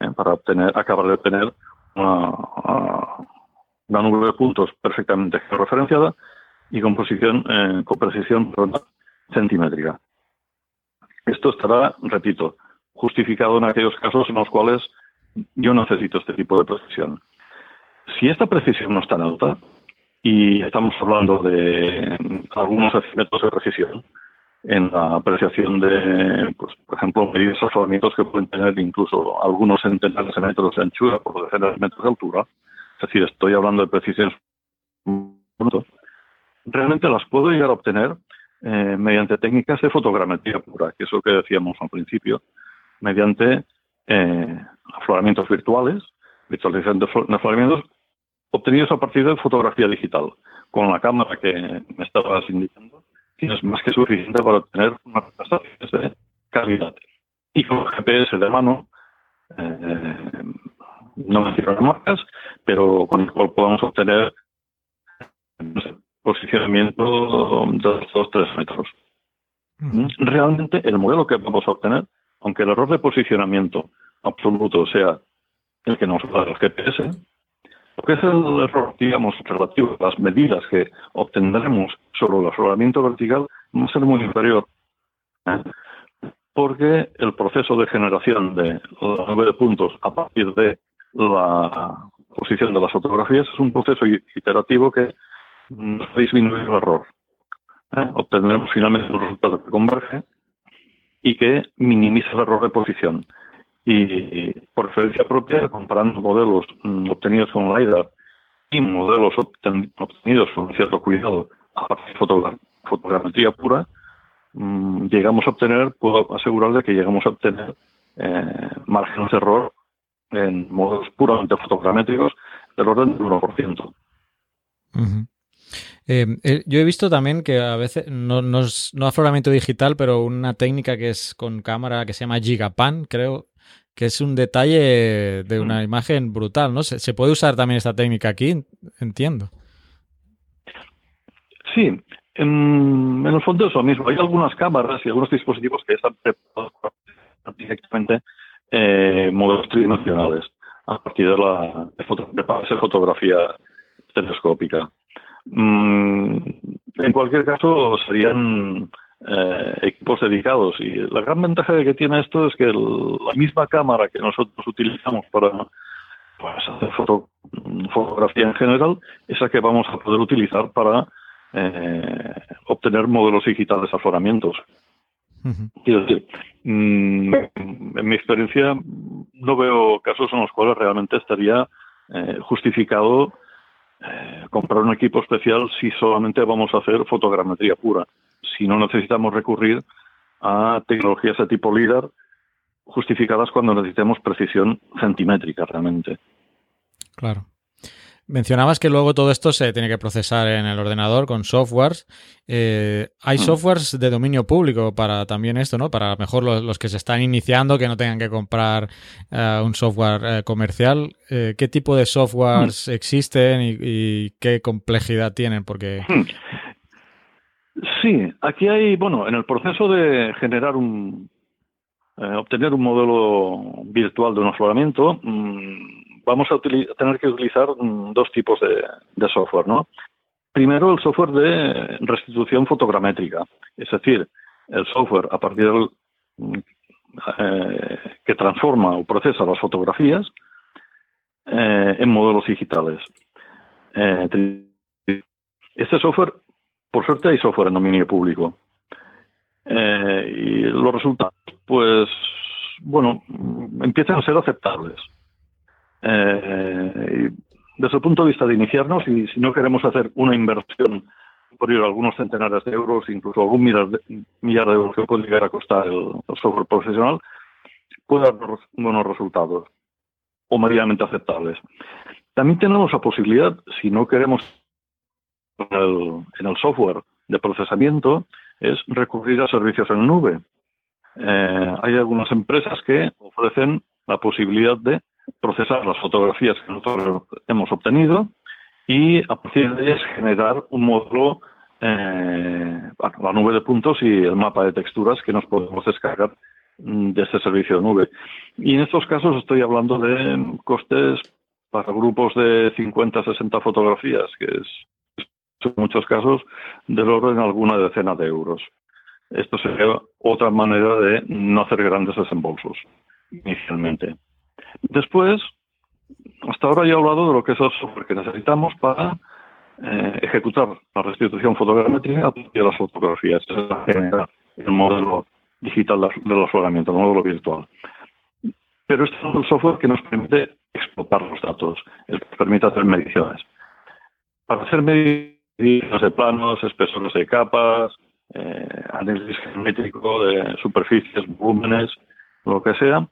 ¿eh? para obtener, acabar de obtener una, una nube de puntos perfectamente georreferenciada y con, eh, precisión centimétrica. Esto estará, repito, justificado en aquellos casos en los cuales yo necesito este tipo de precisión. Si esta precisión no está tan alta, y estamos hablando de algunos centímetros de precisión en la apreciación de, pues, por ejemplo, medidas afloramientos que pueden tener incluso algunos centenares de metros de anchura por decenas de metros de altura, es decir, estoy hablando de precisiones realmente las puedo llegar a obtener eh, mediante técnicas de fotogrametría pura, que es lo que decíamos al principio, mediante eh, afloramientos virtuales, virtualización de afloramientos obtenidos a partir de fotografía digital. Con la cámara que me estabas indicando, tienes más que suficiente para obtener unas prestaciones de calidad. Y con GPS de mano, eh, no menciono marcas, pero con el cual podemos obtener posicionamiento de 2-3 metros. Realmente el modelo que vamos a obtener, aunque el error de posicionamiento absoluto sea el que nos da el GPS, lo que es el error, digamos, relativo a las medidas que obtendremos sobre el afloramiento vertical va a ser muy inferior. ¿eh? Porque el proceso de generación de la nube de puntos a partir de la posición de las fotografías es un proceso iterativo que nos el error. ¿eh? Obtendremos finalmente un resultado que converge y que minimiza el error de posición. Y por referencia propia, comparando modelos mm, obtenidos con LiDAR y modelos obtenidos con cierto cuidado a partir de fotogrametría pura, mm, llegamos a obtener, puedo asegurarle que llegamos a obtener eh, márgenes de error en modos puramente fotogramétricos del orden del 1%. Eh, eh, yo he visto también que a veces, no, no, no afloramiento digital, pero una técnica que es con cámara que se llama Gigapan, creo, que es un detalle de una mm. imagen brutal, ¿no? ¿Se, puede usar también esta técnica aquí? Entiendo. Sí, en, el fondo es lo mismo. Hay algunas cámaras y algunos dispositivos que están preparados directamente eh, modelos tridimensionales a partir de la de, fotografía telescópica. Mm, en cualquier caso, serían eh, equipos dedicados y la gran ventaja que tiene esto es que la misma cámara que nosotros utilizamos para pues, hacer fotografía en general es la que vamos a poder utilizar para eh, obtener modelos digitales de Quiero decir, mm, en mi experiencia no veo casos en los cuales realmente estaría eh, justificado eh, comprar un equipo especial si solamente vamos a hacer fotogrametría pura. Si no necesitamos recurrir a tecnologías de tipo LIDAR justificadas cuando necesitemos precisión centimétrica realmente. Claro. Mencionabas que luego todo esto se tiene que procesar en el ordenador con softwares. Eh, hay hmm. softwares de dominio público para también esto, ¿no? Para mejor los, que se están iniciando, que no tengan que comprar eh, un software eh, comercial. ¿Qué tipo de softwares hmm. existen y, qué complejidad tienen? Porque. Hmm. Sí, aquí hay, bueno, en el proceso de generar un. obtener un modelo virtual de un afloramiento. Mm, vamos a, tener que utilizar mm, dos tipos de, software, ¿no? Primero, el software de restitución fotogramétrica, es decir, el software a partir del mm, eh, que transforma o procesa las fotografías eh, en modelos digitales. Eh, este software, por suerte, hay software en dominio público. y los resultados, pues, bueno, empiezan a ser aceptables. Eh, desde el punto de vista de iniciarnos, y si no queremos hacer una inversión por ir algunos centenares de euros, incluso algún millar de, euros que puede llegar a costar el, software profesional, puede dar buenos resultados o medianamente aceptables. También tenemos la posibilidad, si no queremos en el, en el software de procesamiento, es recurrir a servicios en nube. Eh, hay algunas empresas que ofrecen la posibilidad de procesar las fotografías que nosotros hemos obtenido y a partir de ellas generar un módulo, eh, la nube de puntos y el mapa de texturas que nos podemos descargar mm, de este servicio de nube. Y en estos casos estoy hablando de costes para grupos de 50, 60 fotografías, que es en muchos casos del orden de alguna decena de euros. Esto sería otra manera de no hacer grandes desembolsos inicialmente. Después, hasta ahora ya he hablado de lo que es el software que necesitamos para eh, ejecutar la restitución fotogramétrica de las fotografías, el modelo digital del afloramiento, el modelo virtual. Pero este es el software que nos permite explotar los datos, el que permite hacer mediciones. Para hacer mediciones de planos, espesores de capas, eh, análisis geométrico de superficies, volúmenes, lo que sea,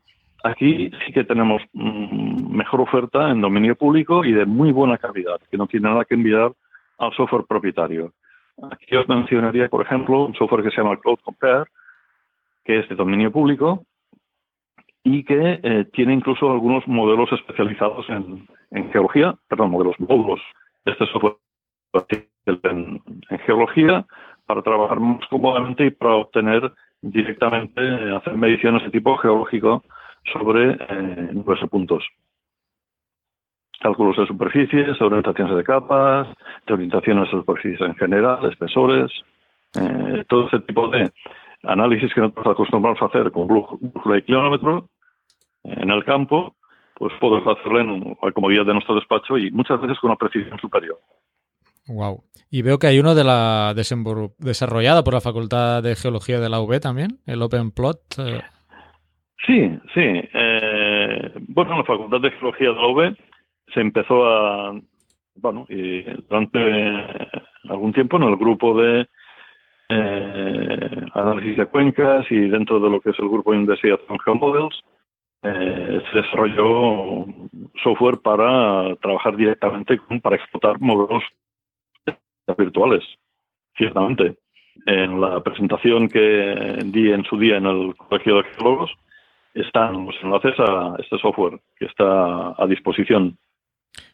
Aquí sí que tenemos mm, mejor oferta en dominio público y de muy buena calidad, que no tiene nada que enviar al software propietario. Aquí os mencionaría, por ejemplo, un software que se llama Cloud Compare, que es de dominio público y que eh, tiene incluso algunos modelos especializados en, geología, perdón, modelos módulos este software en, en geología para trabajar más cómodamente y para obtener directamente, hacer mediciones de tipo geológico sobre eh, nuestros puntos. Cálculos de superficies, orientaciones de capas, de orientaciones de superficies en general, espesores, eh, todo ese tipo de análisis que nosotros acostumbramos a hacer con brújula y kilómetro en el campo, pues podemos hacerlo en la comodidad de nuestro despacho y muchas veces con una precisión superior. Wow. Y veo que hay uno de la desarrollado por la Facultad de Geología de la UB también, el OpenPlot. Eh. Sí, sí. Eh, bueno, en la Facultad de Geología de la UB se empezó a, bueno, y durante algún tiempo en el grupo de eh, análisis de cuencas y dentro de lo que es el grupo de investigación GeoModels, eh, se desarrolló software para trabajar directamente con, para explotar modelos virtuales, ciertamente. En la presentación que di en su día en el Colegio de Geólogos, están los enlaces a este software que está a disposición.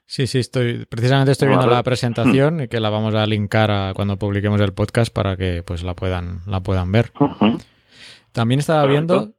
Sí, sí, estoy precisamente estoy viendo la presentación y que la vamos a linkar a cuando publiquemos el podcast para que pues la puedan la puedan ver. También estaba viendo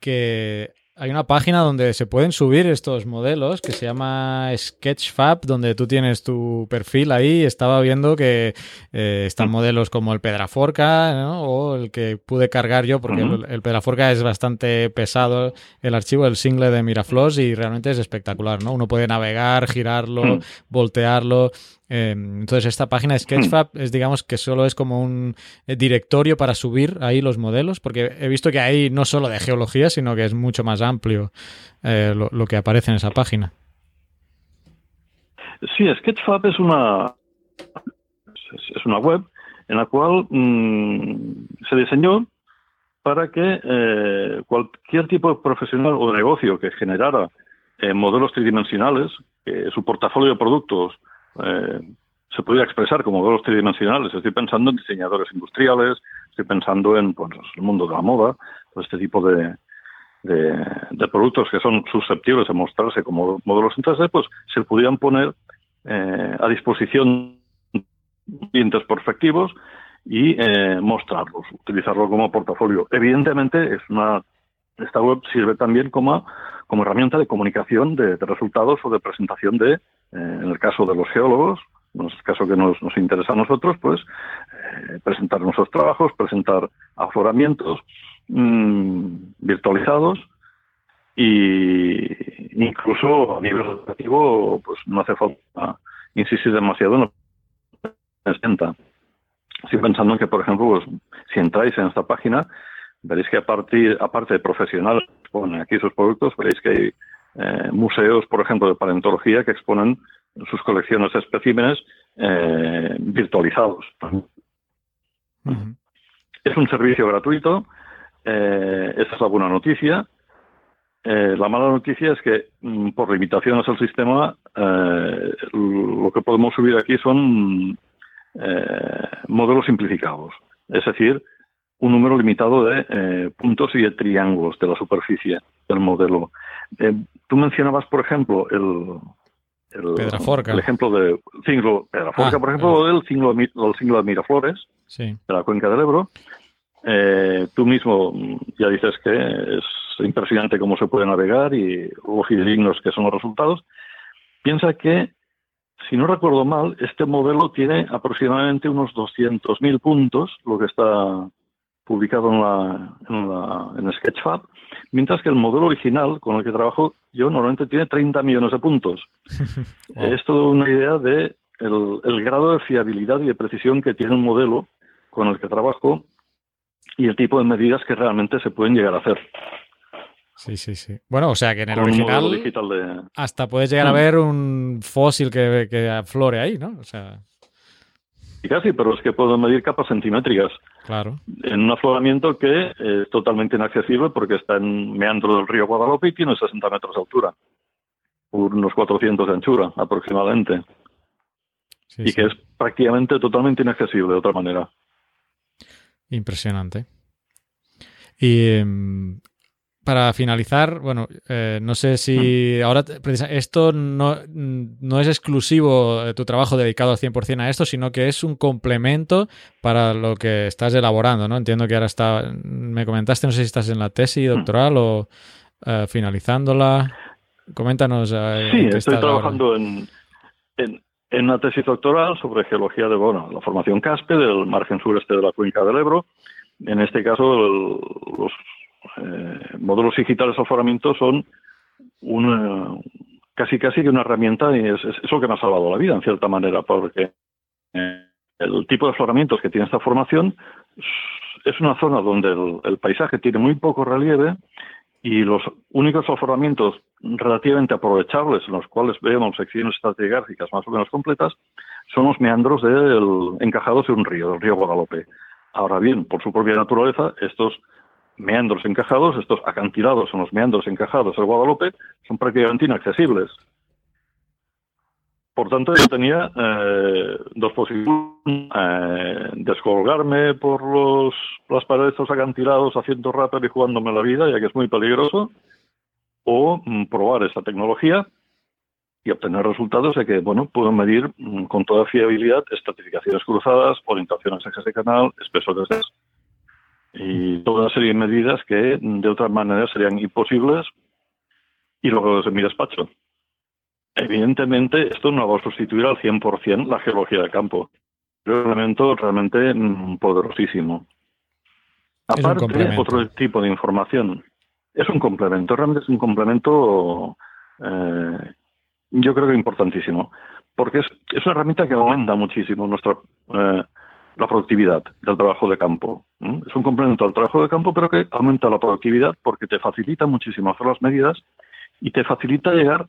que hay una página donde se pueden subir estos modelos que se llama Sketchfab, donde tú tienes tu perfil ahí. Estaba viendo que eh, están modelos como el Pedraforca o el que pude cargar yo, porque el, Pedraforca es bastante pesado, el archivo, el single de Miraflores, y realmente es espectacular. ¿no? Uno puede navegar, girarlo, voltearlo. Em, entonces, esta página de Sketchfab (clears throat) es, digamos, que solo es como un eh, directorio para subir ahí los modelos, porque he visto que hay no solo de geología, sino que es mucho más amplio eh, lo, que aparece en esa página. Sí, Sketchfab es una, es una web en la cual mm, se diseñó para que eh, cualquier tipo de profesional o negocio que generara eh, modelos tridimensionales, que su portafolio de productos eh, se pudiera expresar como modelos tridimensionales. Estoy pensando en diseñadores industriales, estoy pensando en pues, el mundo de la moda, este tipo de, de, productos que son susceptibles de mostrarse como modelos en 3D, pues se pudieran poner eh, a disposición clientes prospectivos y eh, mostrarlos, utilizarlo como portafolio. Evidentemente, es una esta web sirve también como, como herramienta de comunicación de, resultados o de presentación de, eh, en el caso de los geólogos, en el caso que nos, nos interesa a nosotros, pues presentar nuestros trabajos, presentar afloramientos, Mm, virtualizados y incluso a nivel educativo pues no hace falta insistir demasiado en lo Estoy pensando en que, por ejemplo, pues, si entráis en esta página, veréis que a partir, aparte de profesionales que exponen aquí sus productos, veréis que hay eh, museos, por ejemplo, de paleontología que exponen sus colecciones de especímenes eh, virtualizados. Es un servicio gratuito eh, esa es la buena noticia. Eh, la mala noticia es que mm, por limitaciones al sistema eh, lo que podemos subir aquí son modelos simplificados, es decir, un número limitado de puntos y de triángulos de la superficie del modelo. tú mencionabas, por ejemplo, el, el, ejemplo de cinglo, Pedraforca, ah, por ejemplo, del cinglo, del cinglo de Miraflores, de la cuenca del Ebro, eh, tú mismo ya dices que es impresionante cómo se puede navegar y lo fidedignos que son los resultados. Piensa que, si no recuerdo mal, este modelo tiene aproximadamente unos 200.000 puntos, lo que está publicado en, la, en, la, en Sketchfab, mientras que el modelo original con el que trabajo yo normalmente tiene 30 millones de puntos. (laughs) Es toda una idea de el grado de fiabilidad y de precisión que tiene un modelo con el que trabajo y el tipo de medidas que realmente se pueden llegar a hacer. Sí, sí, sí. Bueno, o sea que en el original hasta puedes llegar a mm. ver un fósil que, que aflore ahí, ¿no? O sea... Y casi, pero es que puedo medir capas centimétricas. Claro. En un afloramiento que es totalmente inaccesible porque está en meandro del río Guadalupe y tiene 60 metros de altura, unos 400 de anchura aproximadamente. y que es prácticamente totalmente inaccesible de otra manera. Impresionante. Y em, para finalizar, bueno, eh, no sé si ahora esto no, no, es exclusivo de tu trabajo dedicado al 100% a esto, sino que es un complemento para lo que estás elaborando, ¿no? Entiendo que ahora está, me comentaste, no sé si estás en la tesis doctoral o eh, finalizándola. Coméntanos. Eh, sí, estoy trabajando en, en una tesis doctoral sobre geología de bueno, la formación Caspe del margen sureste de la cuenca del Ebro. En este caso, los eh, módulos digitales de afloramiento son una, casi casi que una herramienta y es, eso que me ha salvado la vida, en cierta manera, porque eh, el tipo de afloramientos que tiene esta formación es una zona donde el paisaje tiene muy poco relieve y los únicos afloramientos relativamente aprovechables en los cuales vemos secciones estratigráficas más o menos completas son los meandros del, encajados en un río, del río Guadalupe. Ahora bien, por su propia naturaleza, estos meandros encajados, estos acantilados en los meandros encajados del Guadalupe, son prácticamente inaccesibles. Por tanto, yo tenía eh, dos posibilidades. Eh, descolgarme por los, las paredes de los acantilados haciendo rápido y jugándome la vida, ya que es muy peligroso, o mm, probar esta tecnología y obtener resultados de que, bueno, puedo medir mm, con toda fiabilidad estratificaciones cruzadas, orientaciones ejes de canal, espesores de y toda una serie de medidas que de otra manera serían imposibles y luego desde mi despacho. Evidentemente, esto no va a sustituir al 100% la geología de campo. Es un elemento realmente mm, poderosísimo. Aparte, otro tipo de información. Es un complemento, realmente es un complemento, eh, yo creo que importantísimo, porque es, es, una herramienta que aumenta muchísimo nuestra eh, la productividad del trabajo de campo. Es un complemento al trabajo de campo, pero que aumenta la productividad porque te facilita muchísimo hacer las medidas y te facilita llegar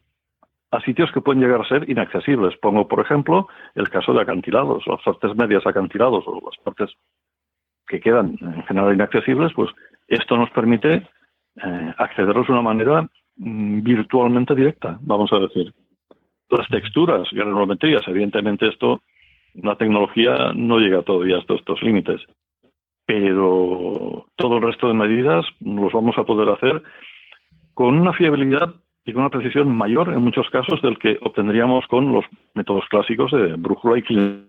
a sitios que pueden llegar a ser inaccesibles. Pongo, por ejemplo, el caso de acantilados, las partes medias acantilados o las partes que quedan en general inaccesibles, pues Esto nos permite eh, accederlos de una manera mm, virtualmente directa, vamos a decir. Las texturas y las evidentemente esto, la tecnología no llega todavía a estos, límites, pero todo el resto de medidas los vamos a poder hacer con una fiabilidad y con una precisión mayor en muchos casos del que obtendríamos con los métodos clásicos de brújula y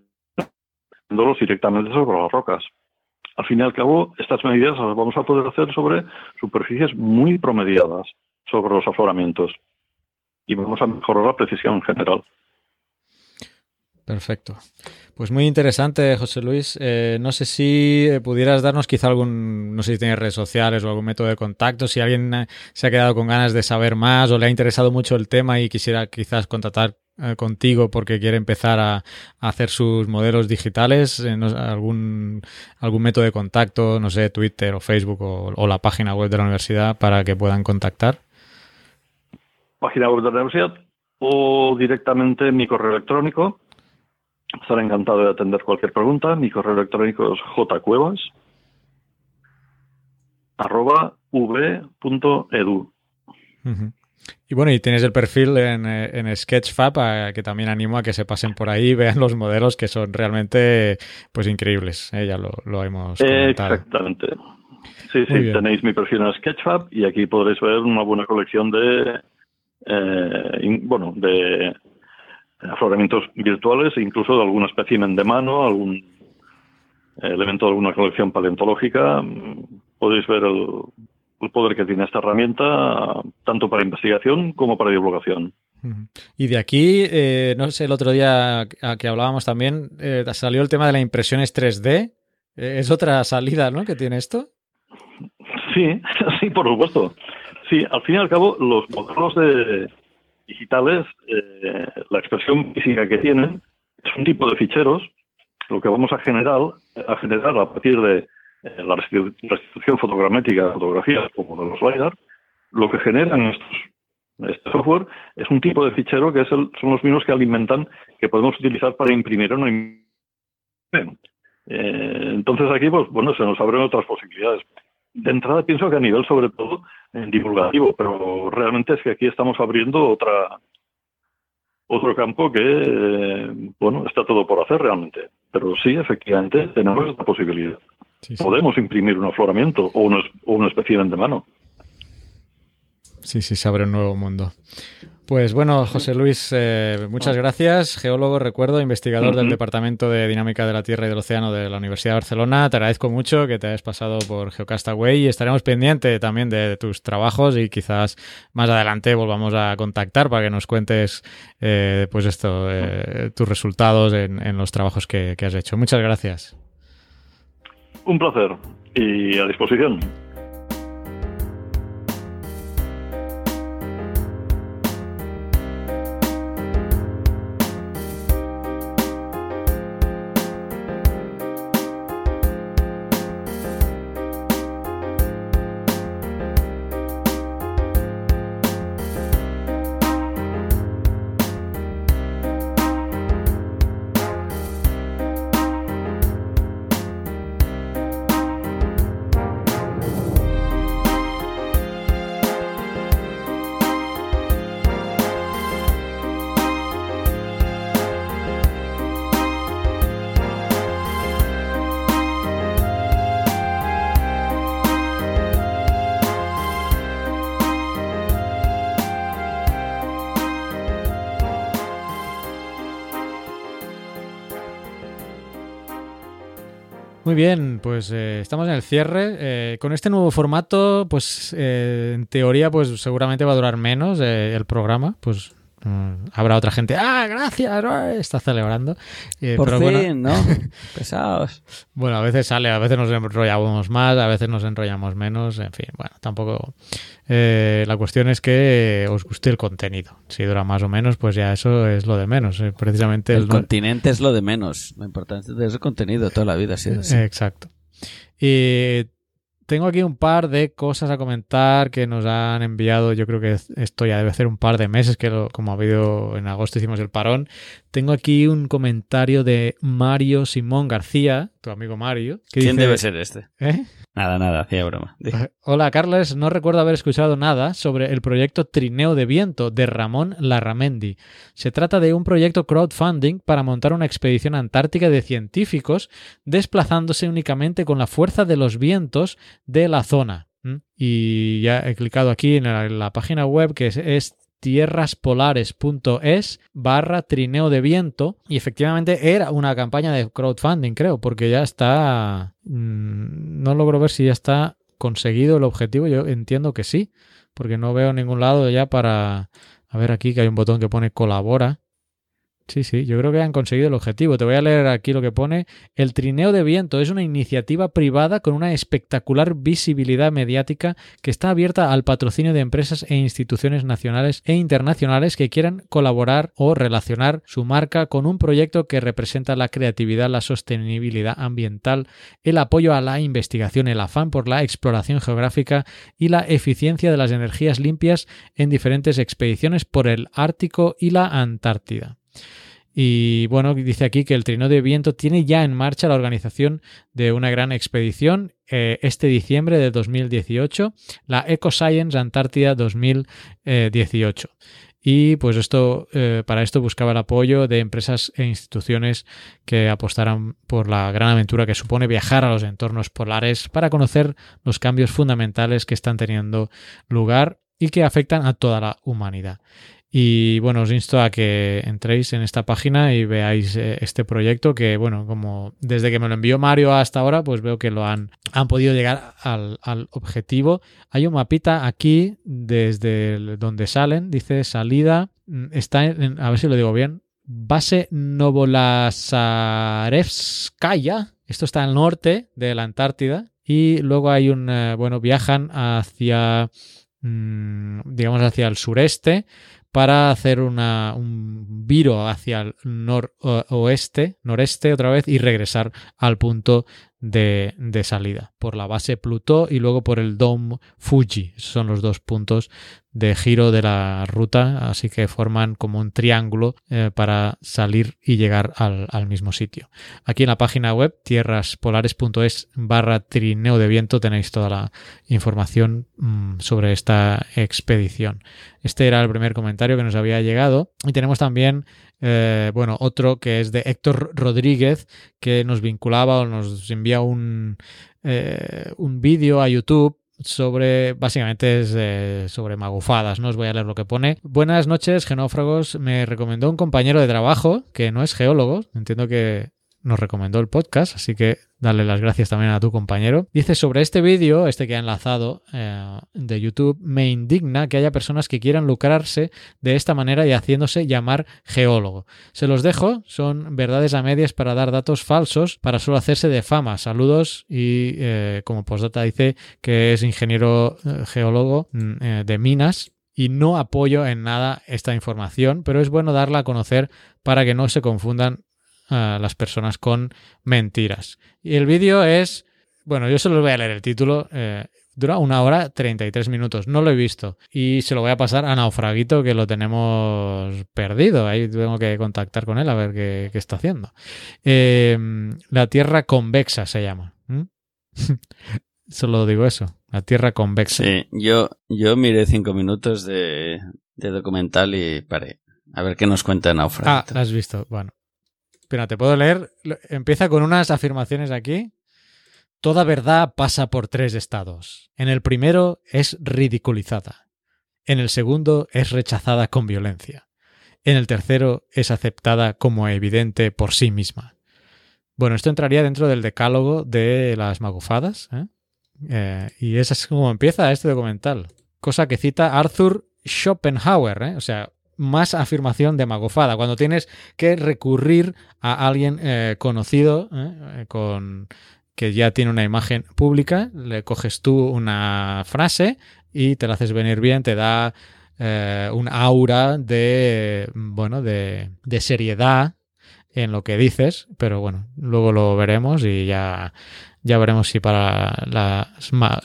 los directamente sobre las rocas. Al fin y al cabo, estas medidas las vamos a poder hacer sobre superficies muy promediadas sobre los afloramientos y vamos a mejorar la precisión en general. Perfecto. Pues muy interesante, José Luis. Eh, no sé si pudieras darnos quizá algún, no sé si tienes redes sociales o algún método de contacto, si alguien eh, se ha quedado con ganas de saber más o le ha interesado mucho el tema y quisiera quizás contactar eh, contigo porque quiere empezar a, hacer sus modelos digitales, eh, algún, algún método de contacto, no sé, Twitter o Facebook o, la página web de la universidad para que puedan contactar? Página web de la universidad o directamente mi correo electrónico. Estaré encantado de atender cualquier pregunta. Mi correo electrónico es jcuevas arroba v.edu. Y bueno, y tienes el perfil en, eh, en Sketchfab, que también animo a que se pasen por ahí y vean los modelos que son realmente pues increíbles. ¿eh? Ya lo, lo, hemos comentado. Exactamente. Sí, sí, tenéis mi perfil en Sketchfab y aquí podréis ver una buena colección de, eh, bueno, de afloramientos virtuales e incluso de algún espécimen de mano, algún elemento de alguna colección paleontológica. Podéis ver el, el poder que tiene esta herramienta, tanto para investigación como para divulgación. Y de aquí, eh, no sé, el otro día que hablábamos también, eh, salió el tema de las impresiones 3D. Eh, ¿Es otra salida, ¿no? que tiene esto? Sí, (laughs) sí, por supuesto. Sí, al fin y al cabo, los modelos de digitales, la expresión física que tienen, es un tipo de ficheros, lo que vamos a generar, a generar a partir de eh, la restitución fotogramétrica de fotografías como de los LiDAR, lo que generan estos, este software es un tipo de fichero que es son los mismos que alimentan, que podemos utilizar para imprimir o no. Eh, entonces aquí, pues bueno, se nos abren otras posibilidades. De entrada pienso que a nivel sobre todo divulgativo, pero realmente es que aquí estamos abriendo otra otro campo que, eh, bueno, está todo por hacer realmente. Pero sí, efectivamente, tenemos esta posibilidad. Podemos imprimir un afloramiento o, una, o un espécimen de mano. Sí, sí, se abre un nuevo mundo. Pues bueno, José Luis, eh, muchas gracias. Geólogo, recuerdo, investigador del Departamento de Dinámica de la Tierra y del Océano de la Universidad de Barcelona. Te agradezco mucho que te hayas pasado por Geocastaway y estaremos pendientes también de tus trabajos y quizás más adelante volvamos a contactar para que nos cuentes eh, pues esto, eh, tus resultados en, los trabajos que has hecho. Muchas gracias. Un placer y a disposición. Muy bien, pues eh, estamos en el cierre. Eh, con este nuevo formato, pues eh, en teoría, pues seguramente va a durar menos el programa. Pues Mm, habrá otra gente, ah, gracias, está celebrando. Eh, Por fin, ¿no? (laughs) Pesados. Bueno, a veces sale, a veces nos enrollamos más, a veces nos enrollamos menos, en fin, bueno, tampoco... Eh, la cuestión es que os guste el contenido. Si dura más o menos, pues ya eso es lo de menos. Eh, precisamente el, continente es lo de menos. Lo importante es el contenido toda la vida. Sí, Exacto. Y tengo aquí un par de cosas a comentar que nos han enviado. Yo creo que esto ya debe ser un par de meses, que como ha habido en agosto hicimos el parón. Tengo aquí un comentario de Mario Simón García, tu amigo Mario. ¿Quién dice, debe ser este? ¿Eh? Nada, nada, hacía broma. Hola, Carles. No recuerdo haber escuchado nada sobre el proyecto Trineo de Viento de Ramón Larramendi. Se trata de un proyecto crowdfunding para montar una expedición antártica de científicos desplazándose únicamente con la fuerza de los vientos de la zona. Y ya he clicado aquí en la, página web que es, tierraspolares.es barra trineo de viento. Y efectivamente era una campaña de crowdfunding creo porque ya está mm, no logro ver si ya está conseguido el objetivo. Yo entiendo que sí porque no veo ningún lado ya para a ver aquí que hay un botón que pone colabora Sí, sí, yo creo que han conseguido el objetivo. Te voy a leer aquí lo que pone. El trineo de viento es una iniciativa privada con una espectacular visibilidad mediática que está abierta al patrocinio de empresas e instituciones nacionales e internacionales que quieran colaborar o relacionar su marca con un proyecto que representa la creatividad, la sostenibilidad ambiental, el apoyo a la investigación, el afán por la exploración geográfica y la eficiencia de las energías limpias en diferentes expediciones por el Ártico y la Antártida. Y bueno, dice aquí que el Trino de Viento tiene ya en marcha la organización de una gran expedición eh, este diciembre de 2018, la EcoScience Antártida 2018. Y pues esto, eh, para esto buscaba el apoyo de empresas e instituciones que apostaran por la gran aventura que supone viajar a los entornos polares para conocer los cambios fundamentales que están teniendo lugar y que afectan a toda la humanidad. Y bueno, os insto a que entréis en esta página y veáis eh, este proyecto que, bueno, como desde que me lo envió Mario hasta ahora, pues veo que lo han, han podido llegar al, objetivo. Hay un mapita aquí desde donde salen, dice salida, mm, está en, a ver si lo digo bien, base Novolasarevskaya, esto está al norte de la Antártida, y luego hay un, eh, bueno, viajan hacia, mm, digamos, hacia el sureste para hacer un viro hacia el noroeste, noreste otra vez y regresar al punto de, salida por la base Plutó y luego por el Dom Fuji. Son los dos puntos de giro de la ruta, así que forman como un triángulo eh, para salir y llegar al, al, mismo sitio. Aquí en la página web tierraspolares.es barra trineo de viento tenéis toda la información mm, sobre esta expedición. Este era el primer comentario que nos había llegado y tenemos también eh, bueno, otro que es de Héctor Rodríguez, que nos vinculaba o nos envía un, eh, un vídeo a YouTube sobre, básicamente es sobre magufadas, no os voy a leer lo que pone. Buenas noches, genófragos. Me recomendó un compañero de trabajo que no es geólogo, entiendo que nos recomendó el podcast, así que darle las gracias también a tu compañero. Dice sobre este vídeo, este que ha enlazado eh, de YouTube, me indigna que haya personas que quieran lucrarse de esta manera y haciéndose llamar geólogo. Se los dejo, son verdades a medias para dar datos falsos para solo hacerse de fama. Saludos y eh, como postdata dice que es ingeniero eh, geólogo mm, de minas y no apoyo en nada esta información, pero es bueno darla a conocer para que no se confundan a las personas con mentiras. Y el vídeo es, bueno, yo solo voy a leer el título, eh, dura una hora 33 minutos, no lo he visto y se lo voy a pasar a Naufraguito que lo tenemos perdido, ahí tengo que contactar con él a ver qué, está haciendo. Em, la Tierra Convexa se llama. (laughs) Solo digo eso, la Tierra Convexa. Sí, yo, yo miré cinco minutos de, de documental y paré. A ver qué nos cuenta Naufraguito. Ah, has visto. Bueno, Espera, te puedo leer. Empieza con unas afirmaciones aquí. Toda verdad pasa por tres estados. En el primero es ridiculizada. En el segundo es rechazada con violencia. En el tercero es aceptada como evidente por sí misma. Bueno, esto entraría dentro del decálogo de las magufadas. ¿eh? Eh, y esa es como empieza este documental. Cosa que cita Arthur Schopenhauer. ¿eh? O sea, más afirmación de magofada, cuando tienes que recurrir a alguien eh, conocido eh, con que ya tiene una imagen pública, le coges tú una frase y te la haces venir bien, te da eh, un aura de bueno de, de seriedad en lo que dices, pero bueno, luego lo veremos y ya Ya veremos si para la,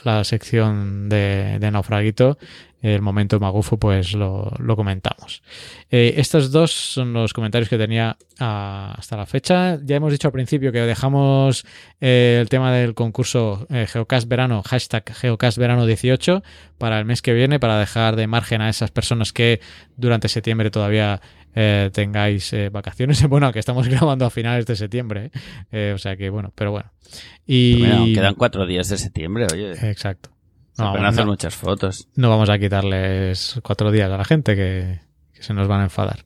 la sección de, de naufraguito el momento magufo, pues lo, comentamos. Eh, estos dos son los comentarios que tenía ah, hasta la fecha. Ya hemos dicho al principio que dejamos eh, el tema del concurso eh, Geocast Verano, hashtag Geocast Verano 18 para el mes que viene, para dejar de margen a esas personas que durante septiembre todavía tengáis vacaciones. (laughs) Bueno, que estamos (laughs) grabando a finales de septiembre, o sea que bueno, pero bueno. Y quedan cuatro días de septiembre, oye. Exacto. Se no, pueden hacer muchas fotos. No vamos a quitarles cuatro días a la gente que, se nos van a enfadar.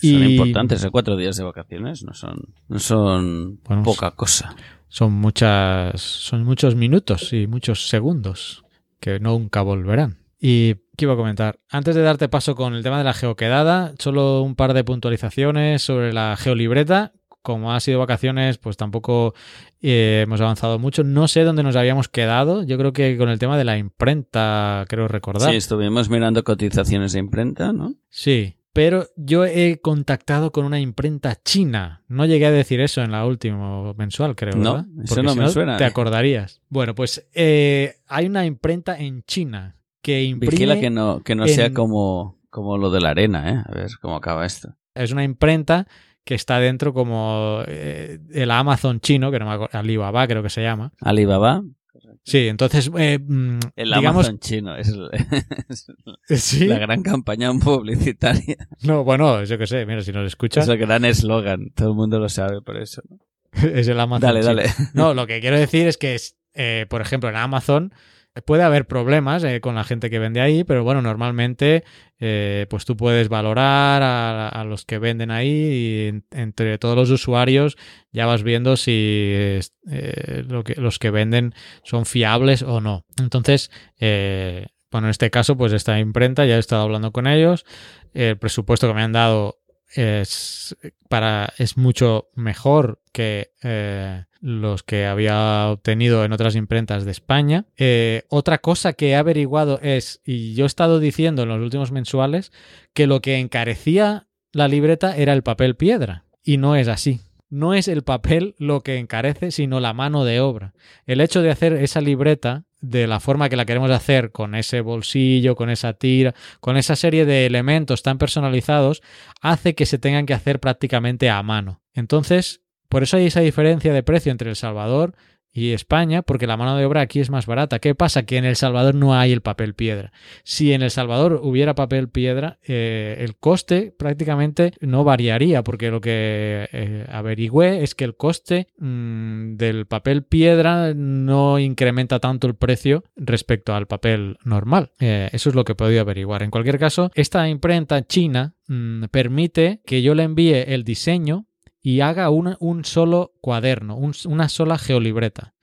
Son importantes, cuatro días de vacaciones no son, no son poca cosa. Son muchas, son muchos minutos y muchos segundos que nunca volverán. Y qué iba a comentar. Antes de darte paso con el tema de la geoquedada, solo un par de puntualizaciones sobre la geolibreta como ha sido vacaciones, pues tampoco eh, hemos avanzado mucho. No sé dónde nos habíamos quedado. Yo creo que con el tema de la imprenta, creo recordar. Sí, estuvimos mirando cotizaciones de imprenta, ¿no? Sí, pero yo he contactado con una imprenta china. No llegué a decir eso en la última mensual, creo. ¿verdad? No, eso no me suena. Te acordarías. Bueno, pues eh, hay una imprenta en China que imprime. Vigila que no, que no sea como, como lo de la arena, ¿eh? A ver cómo acaba esto. Es una imprenta que está dentro como eh, el Amazon chino, que no me acuerdo, Alibaba creo que se llama. Alibaba. Sí, entonces, eh, mm, el Amazon chino es, (laughs) la gran campaña publicitaria. No, bueno, yo qué sé, mira, si nos escuchas. Es el gran eslogan, todo el mundo lo sabe por eso. (laughs) es el Amazon. Dale, dale. No, lo que quiero decir es que, eh, por ejemplo, en Amazon Puede haber problemas eh, con la gente que vende ahí, pero bueno, normalmente eh, pues tú puedes valorar a, los que venden ahí y entre todos los usuarios ya vas viendo si eh, los que venden son fiables o no. Entonces, bueno, en este caso, pues esta imprenta, ya he estado hablando con ellos, el presupuesto que me han dado es, para, es mucho mejor que los que había obtenido en otras imprentas de España. Eh, otra cosa que he averiguado es, y yo he estado diciendo en los últimos mensuales, que lo que encarecía la libreta era el papel piedra. Y no es así. No es el papel lo que encarece, sino la mano de obra. El hecho de hacer esa libreta de la forma que la queremos hacer, con ese bolsillo, con esa tira, con esa serie de elementos tan personalizados, hace que se tengan que hacer prácticamente a mano. Entonces, por eso hay esa diferencia de precio entre El Salvador y España, porque la mano de obra aquí es más barata. ¿Qué pasa? Que en El Salvador no hay el papel piedra. Si en El Salvador hubiera papel piedra, eh, el coste prácticamente no variaría, porque lo que eh, averigüé es que el coste mm, del papel piedra no incrementa tanto el precio respecto al papel normal. Eh, eso es lo que he podido averiguar. En cualquier caso, esta imprenta china mm, permite que yo le envíe el diseño y haga un solo cuaderno, una sola geolibreta.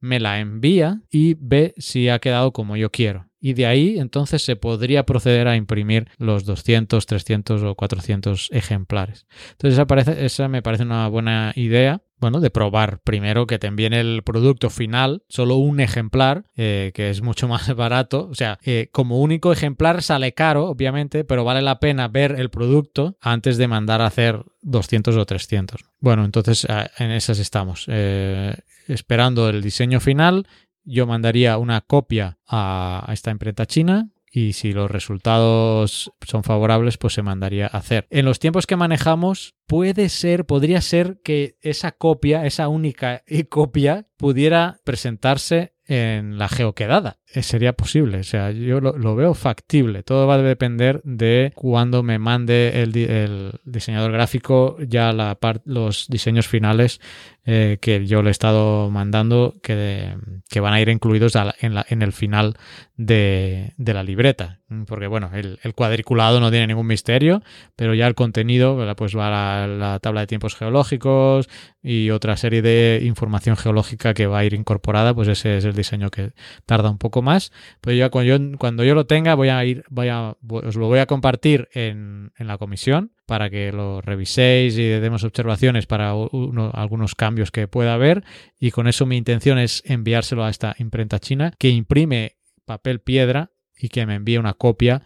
Me la envía y ve si ha quedado como yo quiero. Y de ahí entonces se podría proceder a imprimir los 200, 300 o 400 ejemplares. Entonces esa, me parece una buena idea bueno, de probar primero que te envíen el producto final, solo un ejemplar, eh, que es mucho (laughs) más barato. O sea, eh, como único ejemplar sale caro, obviamente, pero vale la pena ver el producto antes de mandar a hacer 200 o 300. Bueno, entonces en esas estamos. Eh, esperando el diseño final, yo mandaría una copia a esta imprenta china y si los resultados son favorables, pues se mandaría a hacer. En los tiempos que manejamos, puede ser, podría ser que esa copia, esa única (laughs) copia, pudiera presentarse en la geoquedada. Eh, sería posible, o sea, yo lo, veo factible. Todo va a depender de cuando me mande el, diseñador gráfico ya la los diseños finales eh, que yo le he estado mandando que, que van a ir incluidos en, la, en, el final de, de, la libreta. Porque bueno, el, cuadriculado no tiene ningún misterio, pero ya el contenido pues va a la, tabla de tiempos geológicos y otra serie de información geológica que va a ir incorporada, pues ese es el diseño que tarda un poco más. Pues ya cuando yo, cuando yo lo tenga voy a ir, voy a, os lo voy a compartir en, en la comisión para que lo reviséis y demos observaciones para algunos cambios que pueda haber. Y con eso mi intención es enviárselo a esta imprenta china que imprime papel piedra y que me envíe una copia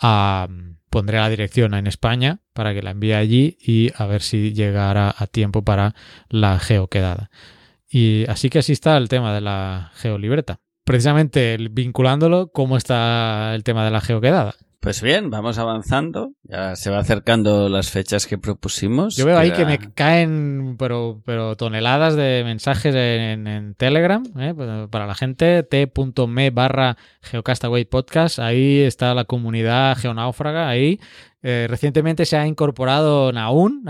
a... Pondré la dirección en España para que la envíe allí y a ver si llegará a tiempo para la geoquedada. Y así que así está el tema de la geolibreta. Precisamente vinculándolo, ¿cómo está el tema de la geoquedada? Pues bien, vamos avanzando. Ya se va acercando las fechas que propusimos. Yo veo ahí que me caen pero, pero toneladas de mensajes en, en Telegram ¿eh? para la gente. t.me barra geocastaway podcast. Ahí está la comunidad geonáufraga. Ahí eh, recientemente se ha incorporado Naun,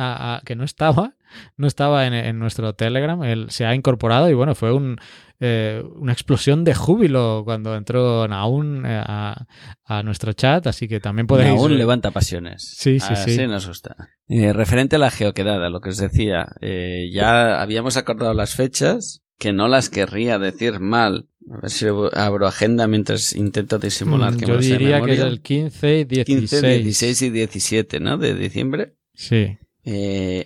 que no estaba, no estaba en, nuestro Telegram. Él se ha incorporado y bueno, fue un, eh, una explosión de júbilo cuando entró Naun eh, a, nuestro chat, así que también podéis... Naun levanta pasiones. Sí, sí, sí. nos gusta. Eh, referente a la geoquedada, lo que os decía, ya habíamos acordado las fechas, que no las querría decir mal. A ver si abro agenda mientras intento disimular mm, que Yo diría que es el 15 y 16. 15, 16 y 17, ¿no? De diciembre. Sí.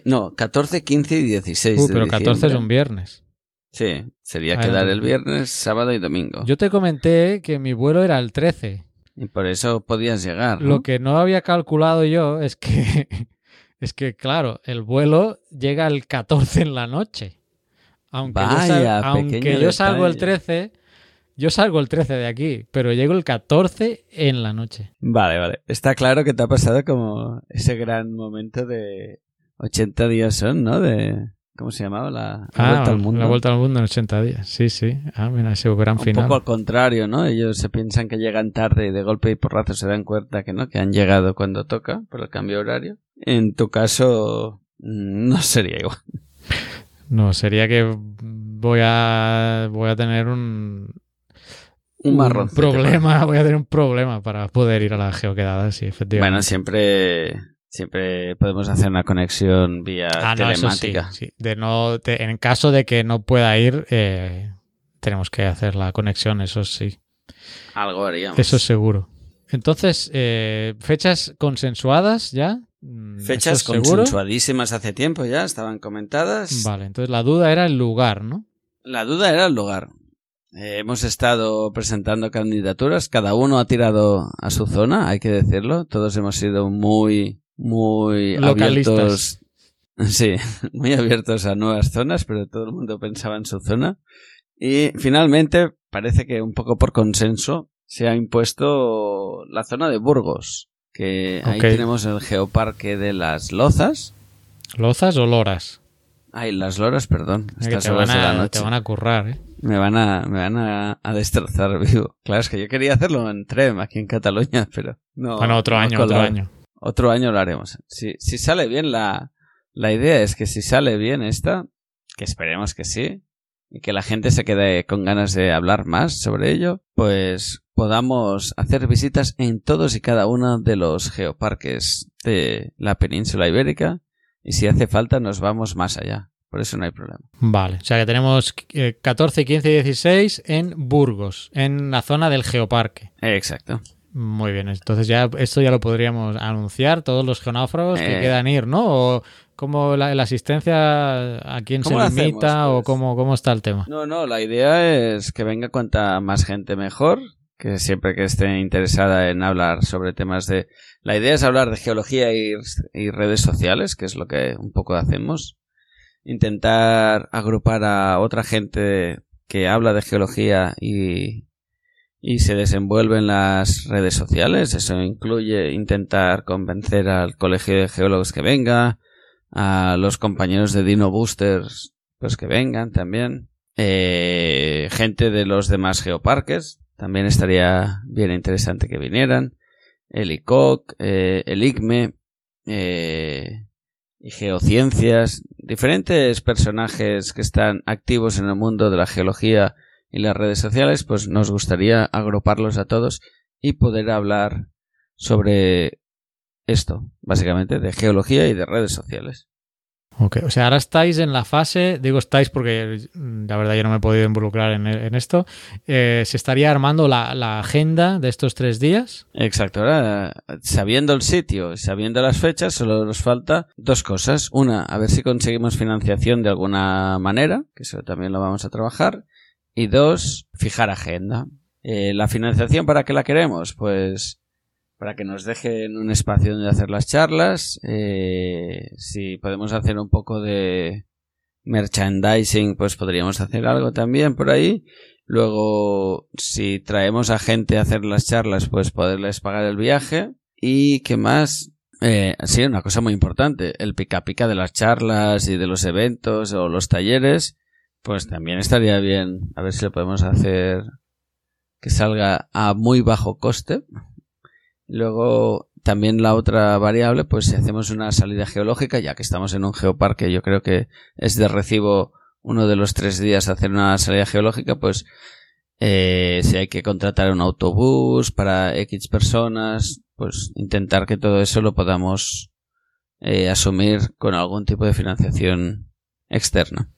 No, 14, 15 y 16. Uh, pero 14 es un viernes. Sí, sería quedar el viernes, sábado y domingo. Yo te comenté que mi vuelo era el 13. Y por eso podías llegar. Lo que no había calculado yo es que, (laughs) es que, claro, el vuelo llega el 14 en la noche. Aunque yo, aunque yo salgo el 13, yo salgo el 13 de aquí, pero llego el 14 en la noche. Vale, vale. Está claro que te ha pasado como ese gran momento de 80 días son, ¿no? De ¿Cómo se llamaba? La, ah, Vuelta al Mundo. La Vuelta al Mundo en 80 días. Sí, sí. Ah, mira, ese gran final. Un poco al contrario, ¿no? Ellos se piensan que llegan tarde y de golpe y porrazo se dan cuenta que no, que han llegado cuando toca por el cambio horario. En tu caso, mm, no sería igual. No, sería que voy a, voy a tener un, un marrón. problema, (laughs) voy a tener un problema para poder ir a la geoquedada, sí, efectivamente. Bueno, siempre Siempre podemos hacer una conexión vía ah, telemática. sí, De no, en caso de que no pueda ir, eh, tenemos que hacer la conexión, eso sí. Algo haríamos. Eso seguro. Entonces, eh, fechas consensuadas ya. Mm, fechas consensuadísimas hace tiempo ya, estaban comentadas. Vale, entonces la duda era el lugar, ¿no? La duda era el lugar. Eh, hemos estado presentando candidaturas, cada uno ha tirado a su zona, hay que decirlo. Todos hemos sido muy muy abiertos. (laughs) Sí, muy abiertos a nuevas zonas, pero todo el mundo pensaba en su zona. Y finalmente, parece que un poco por consenso, se ha impuesto la zona de Burgos, que ahí tenemos el geoparque de las Lozas. ¿Lozas o Loras? Ay, las Loras, perdón. Estas te, van a, de la noche. te van a currar, ¿eh? Me van a, me van a, destrozar vivo. Claro, es que yo quería hacerlo en Trem, aquí en Cataluña, pero no. Bueno, otro año, otro año. Otro año lo haremos. Si, si sale bien la, la idea es que si sale bien esta, que esperemos que sí, y que la gente se quede con ganas de hablar más sobre ello, pues podamos hacer visitas en todos y cada uno de los geoparques de la península ibérica y si hace falta nos vamos más allá. Por eso no hay problema. Vale, o sea que tenemos 14, 15 y 16 en Burgos, en la zona del geoparque. Exacto. Muy bien, entonces ya esto ya lo podríamos anunciar, todos los geonáufragos que eh. quedan ir, ¿no? O cómo la, asistencia, a quién se limita o pues? cómo, cómo está el tema. No, no, la idea es que venga cuanta más gente mejor, que siempre que esté interesada en hablar sobre temas de... La idea es hablar de geología y, y redes sociales, que es lo que un poco hacemos. Intentar agrupar a otra gente que habla de geología y y se desenvuelve en las redes sociales. Eso incluye intentar convencer al colegio de geólogos que venga, a los compañeros de Dino Boosters pues que vengan también, eh, gente de los demás geoparques, también estaría bien interesante que vinieran, el ICOC, eh, el ICME, eh, y geociencias, diferentes personajes que están activos en el mundo de la geología y las redes sociales, pues nos gustaría agruparlos a todos y poder hablar sobre esto, básicamente, de geología y de redes sociales. Ok, o sea, ahora estáis en la fase, digo estáis porque mm, la verdad yo no me he podido involucrar en, esto, eh, ¿se estaría armando la, la, agenda de estos tres días? Exacto, ahora sabiendo el sitio, sabiendo las fechas, solo nos falta dos cosas. Una, a ver si conseguimos financiación de alguna manera, que eso también lo vamos a trabajar. Y dos, fijar agenda. Eh, ¿La financiación para qué la queremos? Pues para que nos dejen un espacio donde hacer las charlas. Eh, si podemos hacer un poco de, merchandising, pues podríamos hacer algo también por ahí. Luego, si traemos a gente a hacer las charlas, pues poderles pagar el viaje. Y qué más, eh, sí, una cosa muy importante, el pica pica de las charlas y de los eventos o los talleres, pues también estaría bien a ver si lo podemos hacer que salga a muy bajo coste. Luego, también la otra variable, pues si hacemos una salida geológica, ya que estamos en un geoparque, yo creo que es de recibo uno de los tres días hacer una salida geológica, pues eh, si hay que contratar un autobús para X personas, pues intentar que todo eso lo podamos eh, asumir con algún tipo de financiación externa.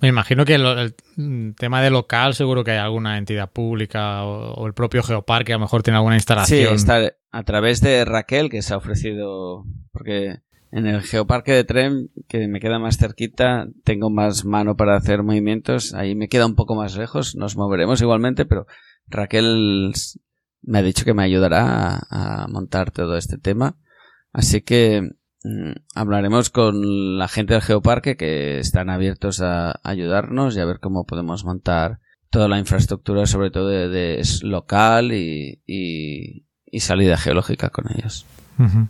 Me imagino que el, mm, tema de local, seguro que hay alguna entidad pública o, el propio Geoparque a lo mejor tiene alguna instalación. Sí, está a través de Raquel que se ha ofrecido, porque en el Geoparque de Tren, que me queda más cerquita, tengo más mano para hacer movimientos, ahí me queda un poco más lejos, nos moveremos igualmente, pero Raquel me ha dicho que me ayudará a montar todo este tema. Así que hablaremos con la gente del Geoparque que están abiertos a ayudarnos y a ver cómo podemos montar toda la infraestructura, sobre todo de, local y, y, salida geológica con ellos. O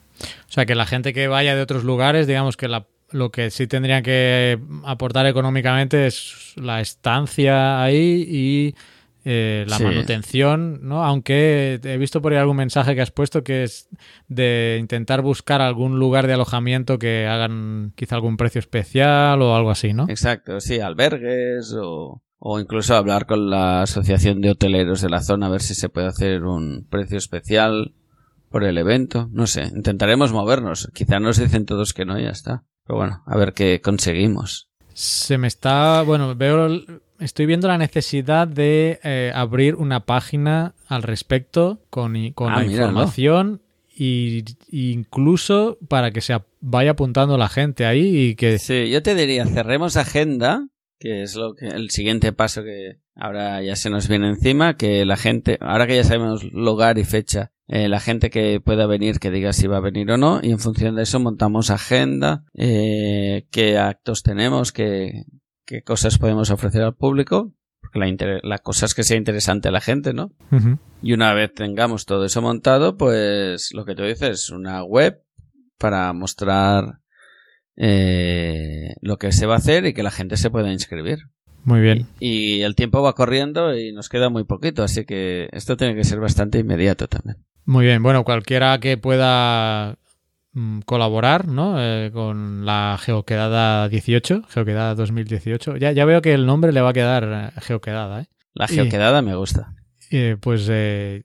sea, que la gente que vaya de otros lugares, digamos que la, lo que sí tendría que aportar económicamente es la estancia ahí y eh, la manutención, ¿no? Aunque he visto por ahí algún mensaje que has puesto que es de intentar buscar algún lugar de alojamiento que hagan quizá algún precio especial o algo así, ¿no? Exacto, sí, albergues o, o incluso hablar con la asociación de hoteleros de la zona a ver si se puede hacer un precio especial por el evento. No sé, intentaremos movernos. Quizá nos dicen todos que no y ya está. Pero bueno, a ver qué conseguimos. Se me está, bueno, veo estoy viendo la necesidad de eh, abrir una página al respecto con, con ah, la información y incluso para que se vaya apuntando la gente ahí y que... Sí, yo te diría, cerremos agenda, que es lo que el siguiente paso que ahora ya se nos viene encima, que la gente, ahora que ya sabemos lugar y fecha, eh, la gente que pueda venir que diga si va a venir o no y en función de eso montamos agenda, eh, qué actos tenemos, qué, qué cosas podemos ofrecer al público, porque la, cosa es que sea interesante a la gente, ¿no? Y una vez tengamos todo eso montado, pues lo que tú dices, una web para mostrar eh, lo que se va a hacer y que la gente se pueda inscribir. Muy bien. Y, y, el tiempo va corriendo y nos queda muy poquito, así que esto tiene que ser bastante inmediato también. Muy bien, bueno, cualquiera que pueda colaborar ¿no? Eh, con la Geoquedada 18, Geoquedada 2018. Ya, ya veo que el nombre le va a quedar eh, Geoquedada. ¿eh? La Geoquedada me gusta. Pues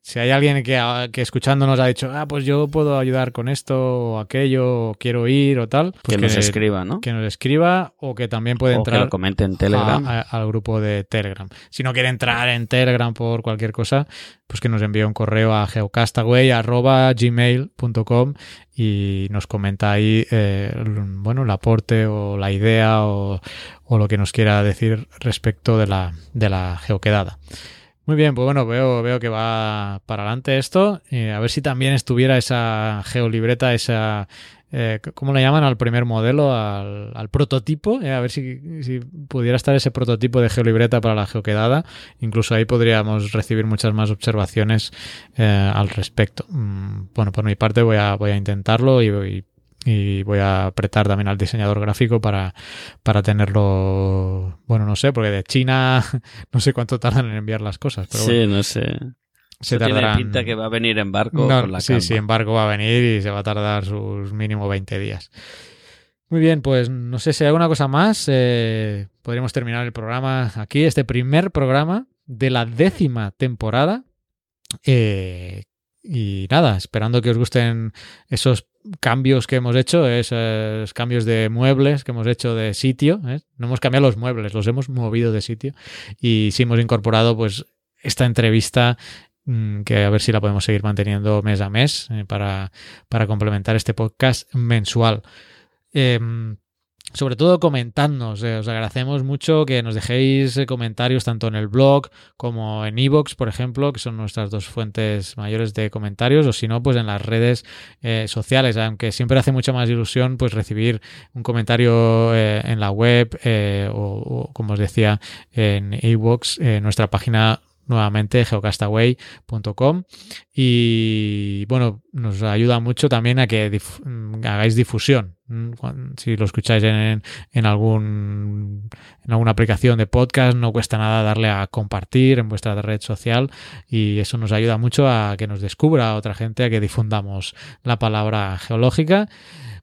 si hay alguien que, que, escuchándonos ha dicho, ah, pues yo puedo ayudar con esto o aquello, o quiero ir o tal, pues que, nos escriba, ¿no? Que nos escriba o que también puede entrar. Que comente en Telegram. al grupo de Telegram. Si no quiere entrar en Telegram por cualquier cosa, pues que nos envíe un correo a geocastaway.gmail.com y nos comenta ahí eh, bueno el aporte o la idea o, lo que nos quiera decir respecto de la, de la geoquedada. Muy bien, pues bueno, veo, veo que va para adelante esto. Eh, a ver si también estuviera esa geolibreta, esa eh, ¿cómo le llaman al primer modelo? Al, prototipo, eh, a ver si, pudiera estar ese prototipo de geolibreta para la geoquedada. Incluso ahí podríamos recibir muchas más observaciones eh, al respecto. Mm, bueno, por mi parte voy a, voy a intentarlo y, voy a apretar también al diseñador gráfico para, para tenerlo, bueno, no sé, porque de China (laughs) no sé cuánto tardan en enviar las cosas. Pero sí, no sé se tardará. pinta que va a venir en barco la Sí, sí, en barco va a venir y se va a tardar sus mínimo 20 días. Muy bien, pues no sé si hay alguna cosa más. Eh, podríamos terminar el programa aquí, este primer programa de la décima temporada. Eh, y nada, esperando que os gusten esos cambios que hemos hecho, esos cambios de muebles que hemos hecho de sitio. ¿eh? No hemos cambiado los muebles, los hemos movido de sitio. Y sí hemos incorporado pues esta entrevista Mm, que a ver si la podemos seguir manteniendo mes a mes eh, para, para, complementar este podcast mensual. Sobre todo comentadnos. eh, os agradecemos mucho que nos dejéis eh, comentarios tanto en el blog como en iVoox, por ejemplo, que son nuestras dos fuentes mayores de comentarios, o si no, pues en las redes eh, sociales, aunque siempre hace mucha más ilusión pues recibir un comentario eh, en la web o, o, como os decía, en iVoox, en nuestra página nuevamente geocastaway.com y bueno, nos ayuda mucho también a que dif hagáis difusión. Si lo escucháis en, en, algún en alguna aplicación de podcast, no cuesta nada darle a compartir en vuestra red social y eso nos ayuda mucho a que nos descubra otra gente, a que difundamos la palabra geológica.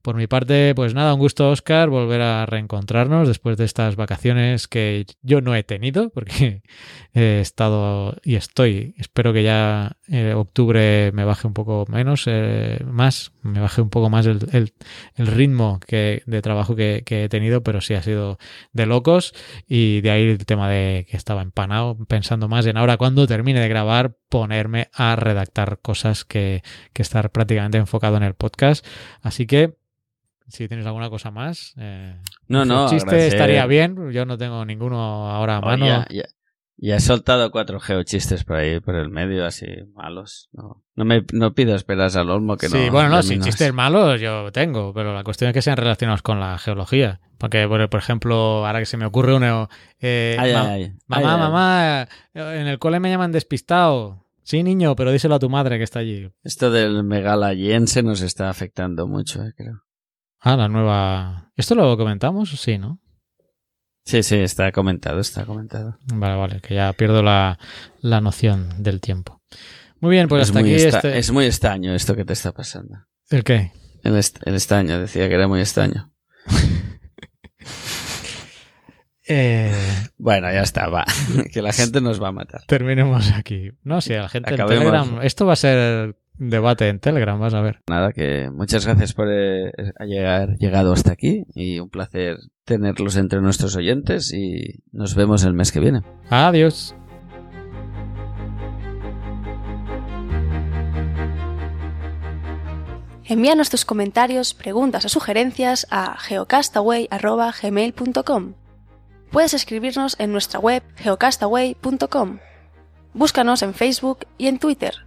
Por mi parte, pues nada, un gusto, Oscar, volver a reencontrarnos después de estas vacaciones que yo no he tenido, porque (laughs) he estado y estoy. Espero que ya eh, octubre me baje un poco menos, eh, más, me baje un poco más el, el, ritmo que, de trabajo que, que, he tenido, pero sí ha sido de locos. Y de ahí el tema de que estaba empanado, pensando más en ahora cuando termine de grabar, ponerme a redactar cosas que, que estar prácticamente enfocado en el podcast. Así que si tienes alguna cosa más. Eh, no, no. chiste agradecer. estaría bien. Yo no tengo ninguno ahora a mano. Oh, ya, ya, ya, he soltado cuatro geochistes por ahí, por el medio, así malos. No, no me no pido esperas al olmo que sí, no. Sí, bueno, no, si chistes malos yo tengo, pero la cuestión es que sean relacionados con la geología. Porque, por, por ejemplo, ahora que se me ocurre uno. Eh, ay, ma ay, ay. mamá, Ay, mamá, en el cole me llaman despistado. Sí, niño, pero díselo a tu madre que está allí. Esto del megalayense nos está afectando mucho, eh, creo. Ah, la nueva. ¿Esto lo comentamos? Sí, ¿no? Sí, sí, está comentado, está comentado. Vale, vale, que ya pierdo la, la noción del tiempo. Muy bien, pues es hasta aquí esta este... Es muy estaño esto que te está pasando. ¿El qué? El, est el estaño, decía que era muy estaño. (laughs) eh... Bueno, ya está, va. (laughs) (laughs) que la gente nos va a matar. Terminemos aquí. No, si la gente Acabemos. en Telegram... Esto va a ser debate en Telegram, vas a ver. Nada, que muchas gracias por eh, haber llegado hasta aquí y un placer tenerlos entre nuestros oyentes y nos vemos el mes que viene. Adiós. Envíanos tus comentarios, preguntas o sugerencias a geocastaway.gmail.com. Puedes escribirnos en nuestra web geocastaway.com. Búscanos en Facebook y en Twitter.